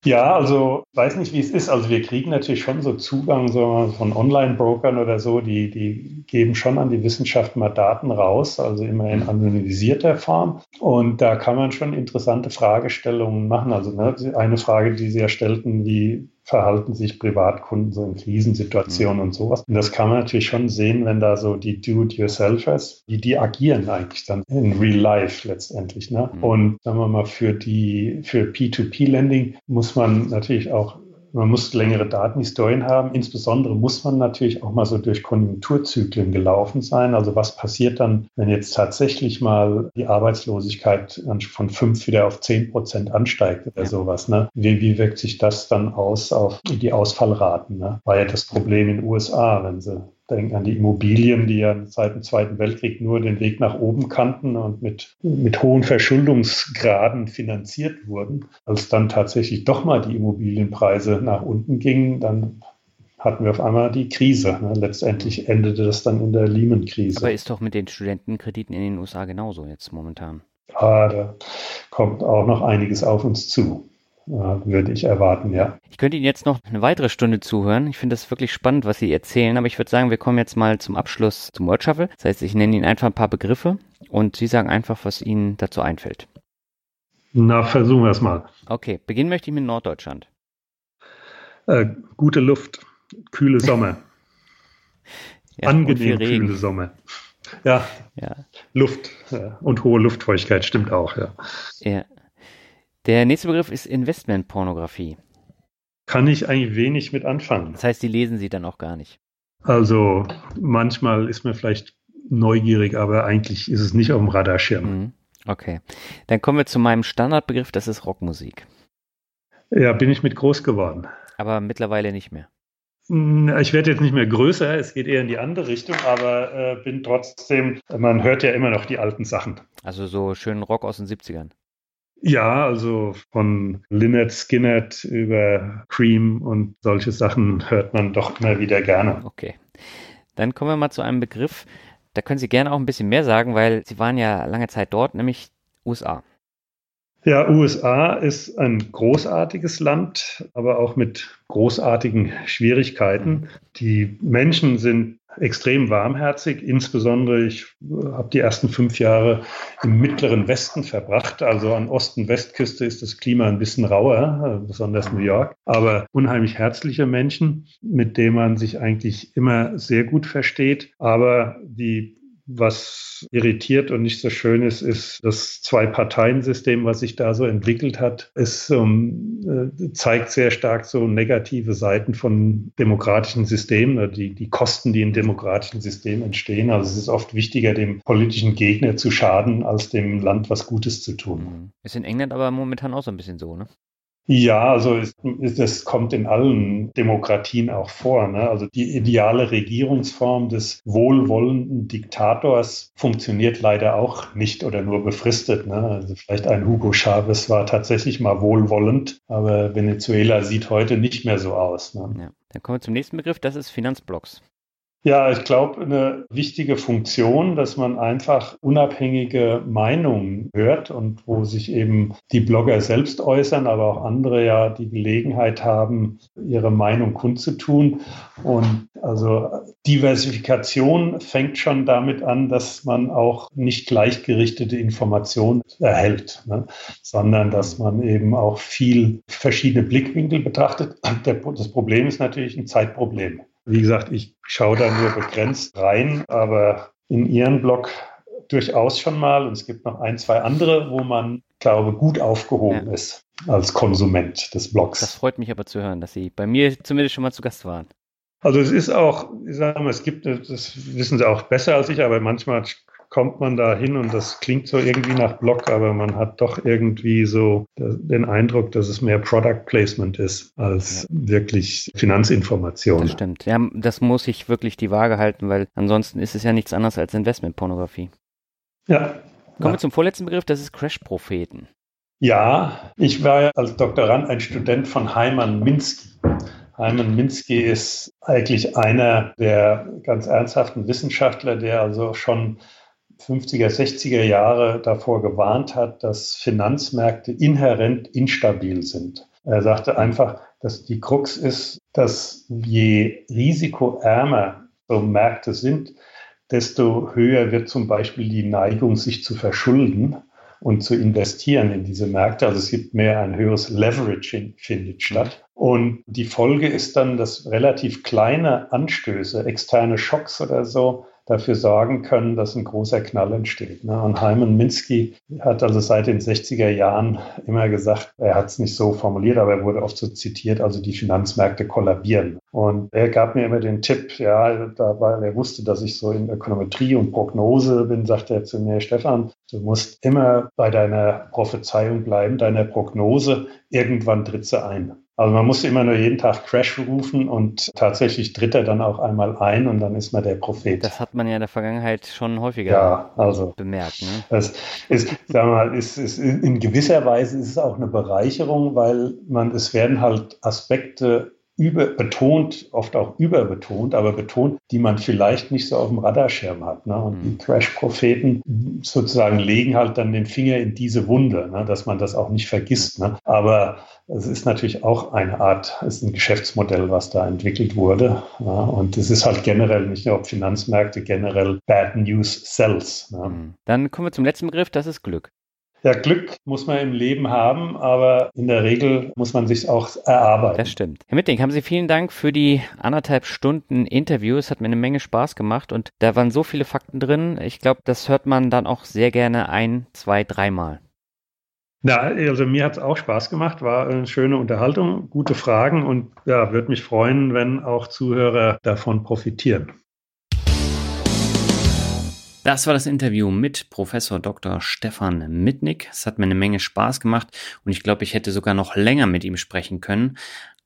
Ja, also weiß nicht, wie es ist. Also wir kriegen natürlich schon so Zugang so von Online-Brokern oder so, die, die geben schon an die Wissenschaft mal Daten raus, also immer in anonymisierter Form. Und da kann man schon interessante Fragestellungen machen. Also ne, eine Frage, die Sie ja stellten, wie verhalten sich Privatkunden so in Krisensituationen mhm. und sowas. Und das kann man natürlich schon sehen, wenn da so die Do-it-yourselfers, die, die agieren eigentlich dann in real life letztendlich. Ne? Mhm. Und sagen wir mal, für die, für P2P-Lending muss man natürlich auch man muss längere Datenhistorien haben. Insbesondere muss man natürlich auch mal so durch Konjunkturzyklen gelaufen sein. Also was passiert dann, wenn jetzt tatsächlich mal die Arbeitslosigkeit von fünf wieder auf zehn Prozent ansteigt oder ja. sowas? Ne? Wie, wie wirkt sich das dann aus auf die Ausfallraten? Ne? War ja das Problem in den USA, wenn sie denken an die Immobilien, die ja seit dem Zweiten Weltkrieg nur den Weg nach oben kannten und mit, mit hohen Verschuldungsgraden finanziert wurden. Als dann tatsächlich doch mal die Immobilienpreise nach unten gingen, dann hatten wir auf einmal die Krise. Ne? Letztendlich endete das dann in der Lehman-Krise. Aber ist doch mit den Studentenkrediten in den USA genauso jetzt momentan. Ah, da kommt auch noch einiges auf uns zu würde ich erwarten, ja. Ich könnte Ihnen jetzt noch eine weitere Stunde zuhören. Ich finde das wirklich spannend, was Sie erzählen, aber ich würde sagen, wir kommen jetzt mal zum Abschluss zum Word Shuffle. Das heißt, ich nenne Ihnen einfach ein paar Begriffe und Sie sagen einfach, was Ihnen dazu einfällt. Na, versuchen wir es mal. Okay, beginnen möchte ich mit Norddeutschland. Äh, gute Luft, kühle Sommer. ja, Angenehm kühle Sommer. Ja, ja. Luft ja. und hohe Luftfeuchtigkeit stimmt auch, ja. Ja. Der nächste Begriff ist Investmentpornografie. Kann ich eigentlich wenig mit anfangen. Das heißt, die lesen Sie dann auch gar nicht. Also manchmal ist man vielleicht neugierig, aber eigentlich ist es nicht auf dem Radarschirm. Mhm. Okay. Dann kommen wir zu meinem Standardbegriff, das ist Rockmusik. Ja, bin ich mit groß geworden. Aber mittlerweile nicht mehr. Ich werde jetzt nicht mehr größer, es geht eher in die andere Richtung, aber äh, bin trotzdem, man hört ja immer noch die alten Sachen. Also so schönen Rock aus den 70ern. Ja, also von Lynyrd Skynyrd über Cream und solche Sachen hört man doch immer wieder gerne. Okay. Dann kommen wir mal zu einem Begriff, da können Sie gerne auch ein bisschen mehr sagen, weil Sie waren ja lange Zeit dort, nämlich USA. Ja, USA ist ein großartiges Land, aber auch mit großartigen Schwierigkeiten. Die Menschen sind extrem warmherzig. Insbesondere, ich habe die ersten fünf Jahre im mittleren Westen verbracht. Also an Osten-Westküste ist das Klima ein bisschen rauer, besonders New York. Aber unheimlich herzliche Menschen, mit denen man sich eigentlich immer sehr gut versteht. Aber die was irritiert und nicht so schön ist, ist das Zwei-Parteien-System, was sich da so entwickelt hat. Es ähm, äh, zeigt sehr stark so negative Seiten von demokratischen Systemen, die, die Kosten, die in demokratischen Systemen entstehen. Also es ist oft wichtiger, dem politischen Gegner zu schaden, als dem Land was Gutes zu tun. Mhm. Ist in England aber momentan auch so ein bisschen so, ne? Ja, also es, das kommt in allen Demokratien auch vor. Ne? Also die ideale Regierungsform des wohlwollenden Diktators funktioniert leider auch nicht oder nur befristet. Ne? Also vielleicht ein Hugo Chavez war tatsächlich mal wohlwollend, aber Venezuela sieht heute nicht mehr so aus. Ne? Ja. Dann kommen wir zum nächsten Begriff, das ist Finanzblocks. Ja, ich glaube, eine wichtige Funktion, dass man einfach unabhängige Meinungen hört und wo sich eben die Blogger selbst äußern, aber auch andere ja die Gelegenheit haben, ihre Meinung kundzutun. Und also Diversifikation fängt schon damit an, dass man auch nicht gleichgerichtete Informationen erhält, ne? sondern dass man eben auch viel verschiedene Blickwinkel betrachtet. Das Problem ist natürlich ein Zeitproblem. Wie gesagt, ich schaue da nur begrenzt rein, aber in Ihren Blog durchaus schon mal. Und es gibt noch ein, zwei andere, wo man, glaube gut aufgehoben ja. ist als Konsument des Blogs. Das freut mich aber zu hören, dass Sie bei mir zumindest schon mal zu Gast waren. Also es ist auch, ich sage mal, es gibt, das wissen Sie auch besser als ich, aber manchmal kommt man da hin und das klingt so irgendwie nach Blog, aber man hat doch irgendwie so den Eindruck, dass es mehr Product Placement ist als ja. wirklich Finanzinformation. Das stimmt. Ja, das muss ich wirklich die Waage halten, weil ansonsten ist es ja nichts anderes als Investmentpornografie. Ja. Kommen wir zum vorletzten Begriff, das ist Crash-Propheten. Ja, ich war ja als Doktorand ein Student von Heimann Minsky. Heimann Minsky ist eigentlich einer der ganz ernsthaften Wissenschaftler, der also schon 50er, 60er Jahre davor gewarnt hat, dass Finanzmärkte inhärent instabil sind. Er sagte einfach, dass die Krux ist, dass je risikoärmer so Märkte sind, desto höher wird zum Beispiel die Neigung, sich zu verschulden und zu investieren in diese Märkte. Also es gibt mehr ein höheres Leveraging findet statt. Und die Folge ist dann, dass relativ kleine Anstöße, externe Schocks oder so, dafür sorgen können, dass ein großer Knall entsteht. Ne? Und Hyman Minsky hat also seit den 60er Jahren immer gesagt, er hat es nicht so formuliert, aber er wurde oft so zitiert, also die Finanzmärkte kollabieren. Und er gab mir immer den Tipp, ja, da, weil er wusste, dass ich so in Ökonometrie und Prognose bin, sagte er zu mir, Stefan, du musst immer bei deiner Prophezeiung bleiben, deiner Prognose, irgendwann tritt sie ein. Also man muss immer nur jeden Tag Crash rufen und tatsächlich tritt er dann auch einmal ein und dann ist man der Prophet. Das hat man ja in der Vergangenheit schon häufiger ja, also, bemerkt. Ne? Das ist, wir mal, ist, ist, in gewisser Weise ist es auch eine Bereicherung, weil man, es werden halt Aspekte überbetont, oft auch überbetont, aber betont, die man vielleicht nicht so auf dem Radarschirm hat. Ne? Und die mhm. Crash-Propheten sozusagen legen halt dann den Finger in diese Wunde, ne? dass man das auch nicht vergisst. Ne? Aber es ist natürlich auch eine Art, es ist ein Geschäftsmodell, was da entwickelt wurde. Ja? Und es ist halt generell nicht nur auf Finanzmärkte, generell Bad News Sells. Ne? Mhm. Dann kommen wir zum letzten Begriff, das ist Glück. Ja, Glück muss man im Leben haben, aber in der Regel muss man sich auch erarbeiten. Das stimmt. Herr Mittling, haben Sie vielen Dank für die anderthalb Stunden Interview. Es hat mir eine Menge Spaß gemacht und da waren so viele Fakten drin. Ich glaube, das hört man dann auch sehr gerne ein, zwei, dreimal. Ja, also mir hat es auch Spaß gemacht, war eine schöne Unterhaltung, gute Fragen und ja, würde mich freuen, wenn auch Zuhörer davon profitieren. Das war das Interview mit Professor Dr. Stefan Mitnick. Es hat mir eine Menge Spaß gemacht und ich glaube, ich hätte sogar noch länger mit ihm sprechen können.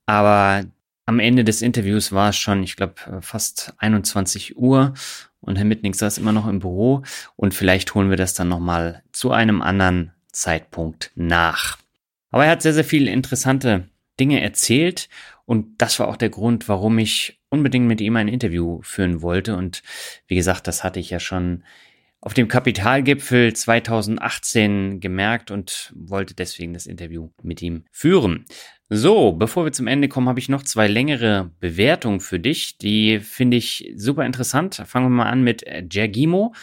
Aber am Ende des Interviews war es schon, ich glaube, fast 21 Uhr und Herr Mitnick saß immer noch im Büro und vielleicht holen wir das dann nochmal zu einem anderen Zeitpunkt nach. Aber er hat sehr, sehr viele interessante Dinge erzählt und das war auch der Grund, warum ich unbedingt mit ihm ein Interview führen wollte. Und wie gesagt, das hatte ich ja schon auf dem Kapitalgipfel 2018 gemerkt und wollte deswegen das Interview mit ihm führen. So, bevor wir zum Ende kommen, habe ich noch zwei längere Bewertungen für dich. Die finde ich super interessant. Fangen wir mal an mit Gergimo.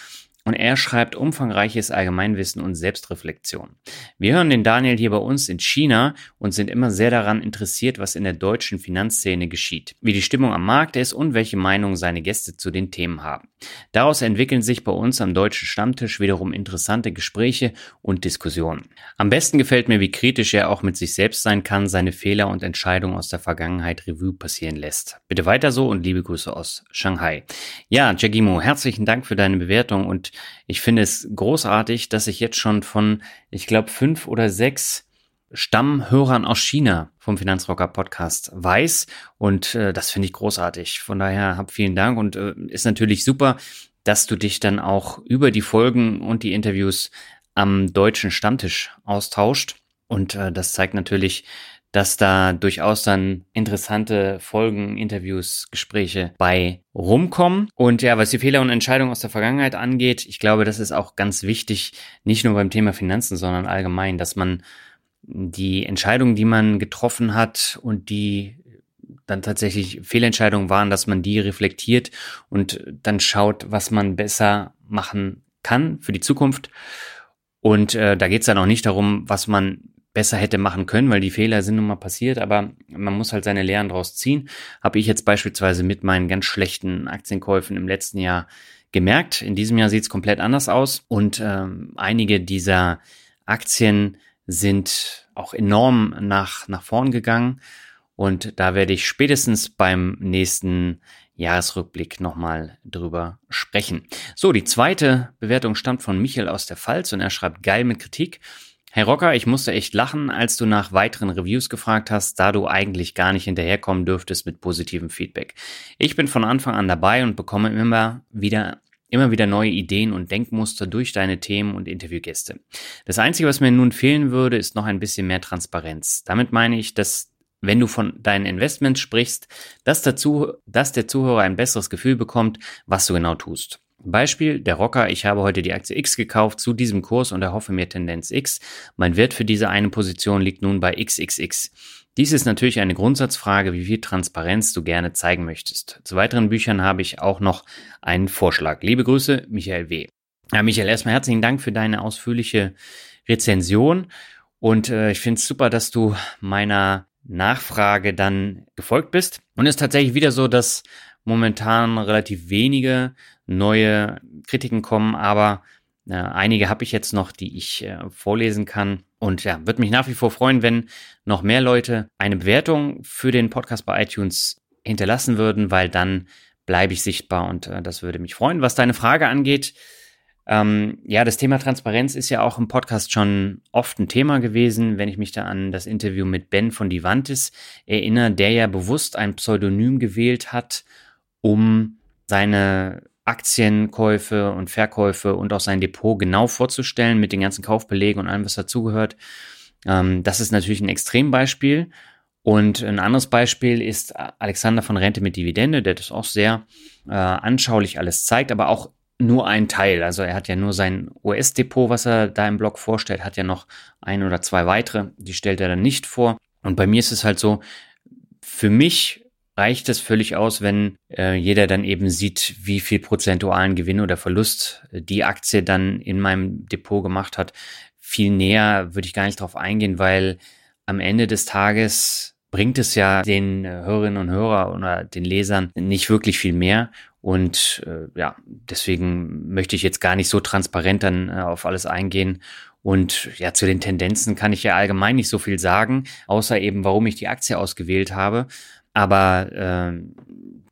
Und er schreibt umfangreiches Allgemeinwissen und Selbstreflexion. Wir hören den Daniel hier bei uns in China und sind immer sehr daran interessiert, was in der deutschen Finanzszene geschieht, wie die Stimmung am Markt ist und welche Meinung seine Gäste zu den Themen haben. Daraus entwickeln sich bei uns am deutschen Stammtisch wiederum interessante Gespräche und Diskussionen. Am besten gefällt mir, wie kritisch er auch mit sich selbst sein kann, seine Fehler und Entscheidungen aus der Vergangenheit Revue passieren lässt. Bitte weiter so und liebe Grüße aus Shanghai. Ja, Jagimo, herzlichen Dank für deine Bewertung und ich finde es großartig, dass ich jetzt schon von, ich glaube, fünf oder sechs Stammhörern aus China vom Finanzrocker Podcast weiß. Und äh, das finde ich großartig. Von daher hab vielen Dank und äh, ist natürlich super, dass du dich dann auch über die Folgen und die Interviews am deutschen Stammtisch austauscht. Und äh, das zeigt natürlich, dass da durchaus dann interessante Folgen, Interviews, Gespräche bei rumkommen. Und ja, was die Fehler und Entscheidungen aus der Vergangenheit angeht, ich glaube, das ist auch ganz wichtig, nicht nur beim Thema Finanzen, sondern allgemein, dass man die Entscheidungen, die man getroffen hat und die dann tatsächlich Fehlentscheidungen waren, dass man die reflektiert und dann schaut, was man besser machen kann für die Zukunft. Und äh, da geht es dann auch nicht darum, was man besser hätte machen können, weil die Fehler sind nun mal passiert, aber man muss halt seine Lehren draus ziehen. Habe ich jetzt beispielsweise mit meinen ganz schlechten Aktienkäufen im letzten Jahr gemerkt. In diesem Jahr sieht es komplett anders aus und ähm, einige dieser Aktien sind auch enorm nach, nach vorn gegangen. Und da werde ich spätestens beim nächsten Jahresrückblick nochmal drüber sprechen. So, die zweite Bewertung stammt von Michael aus der Pfalz und er schreibt geil mit Kritik. Hey Rocker, ich musste echt lachen, als du nach weiteren Reviews gefragt hast, da du eigentlich gar nicht hinterherkommen dürftest mit positivem Feedback. Ich bin von Anfang an dabei und bekomme immer wieder immer wieder neue Ideen und Denkmuster durch deine Themen und Interviewgäste. Das Einzige, was mir nun fehlen würde, ist noch ein bisschen mehr Transparenz. Damit meine ich, dass wenn du von deinen Investments sprichst, dass, dazu, dass der Zuhörer ein besseres Gefühl bekommt, was du genau tust. Beispiel, der Rocker, ich habe heute die Aktie X gekauft zu diesem Kurs und erhoffe mir Tendenz X. Mein Wert für diese eine Position liegt nun bei XXX. Dies ist natürlich eine Grundsatzfrage, wie viel Transparenz du gerne zeigen möchtest. Zu weiteren Büchern habe ich auch noch einen Vorschlag. Liebe Grüße, Michael W. Ja, Michael, erstmal herzlichen Dank für deine ausführliche Rezension. Und äh, ich finde es super, dass du meiner Nachfrage dann gefolgt bist. Und es ist tatsächlich wieder so, dass momentan relativ wenige neue Kritiken kommen, aber äh, einige habe ich jetzt noch, die ich äh, vorlesen kann. Und ja, würde mich nach wie vor freuen, wenn noch mehr Leute eine Bewertung für den Podcast bei iTunes hinterlassen würden, weil dann bleibe ich sichtbar und äh, das würde mich freuen. Was deine Frage angeht, ähm, ja, das Thema Transparenz ist ja auch im Podcast schon oft ein Thema gewesen, wenn ich mich da an das Interview mit Ben von Divantis erinnere, der ja bewusst ein Pseudonym gewählt hat, um seine Aktienkäufe und Verkäufe und auch sein Depot genau vorzustellen mit den ganzen Kaufbelegen und allem, was dazugehört. Ähm, das ist natürlich ein Extrembeispiel. Und ein anderes Beispiel ist Alexander von Rente mit Dividende, der das auch sehr äh, anschaulich alles zeigt, aber auch nur ein Teil. Also er hat ja nur sein US-Depot, was er da im Blog vorstellt, hat ja noch ein oder zwei weitere, die stellt er dann nicht vor. Und bei mir ist es halt so, für mich reicht es völlig aus, wenn äh, jeder dann eben sieht, wie viel prozentualen Gewinn oder Verlust die Aktie dann in meinem Depot gemacht hat. Viel näher würde ich gar nicht drauf eingehen, weil am Ende des Tages bringt es ja den Hörerinnen und Hörern oder den Lesern nicht wirklich viel mehr. Und äh, ja, deswegen möchte ich jetzt gar nicht so transparent dann äh, auf alles eingehen. Und ja, zu den Tendenzen kann ich ja allgemein nicht so viel sagen, außer eben, warum ich die Aktie ausgewählt habe. Aber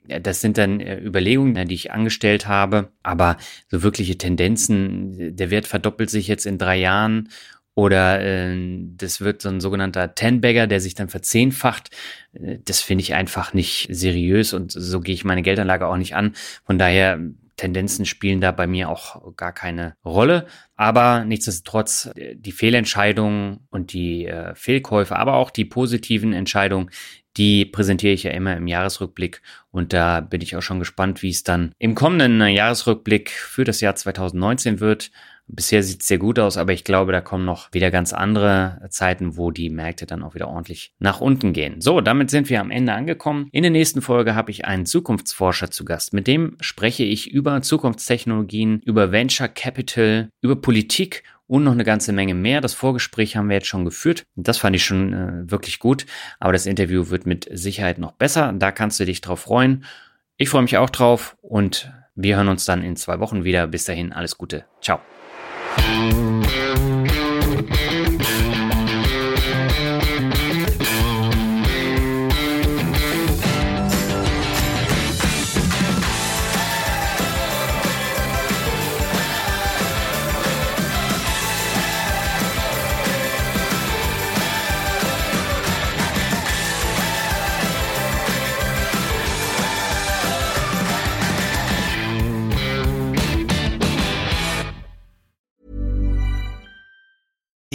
äh, das sind dann äh, Überlegungen, die ich angestellt habe. Aber so wirkliche Tendenzen, der Wert verdoppelt sich jetzt in drei Jahren oder äh, das wird so ein sogenannter Ten-Bagger, der sich dann verzehnfacht. Äh, das finde ich einfach nicht seriös und so gehe ich meine Geldanlage auch nicht an. Von daher Tendenzen spielen da bei mir auch gar keine Rolle. Aber nichtsdestotrotz, äh, die Fehlentscheidungen und die äh, Fehlkäufe, aber auch die positiven Entscheidungen, die präsentiere ich ja immer im Jahresrückblick und da bin ich auch schon gespannt, wie es dann im kommenden Jahresrückblick für das Jahr 2019 wird. Bisher sieht es sehr gut aus, aber ich glaube, da kommen noch wieder ganz andere Zeiten, wo die Märkte dann auch wieder ordentlich nach unten gehen. So, damit sind wir am Ende angekommen. In der nächsten Folge habe ich einen Zukunftsforscher zu Gast. Mit dem spreche ich über Zukunftstechnologien, über Venture Capital, über Politik und noch eine ganze Menge mehr. Das Vorgespräch haben wir jetzt schon geführt. Das fand ich schon äh, wirklich gut, aber das Interview wird mit Sicherheit noch besser. Da kannst du dich drauf freuen. Ich freue mich auch drauf und wir hören uns dann in zwei Wochen wieder. Bis dahin, alles Gute. Ciao.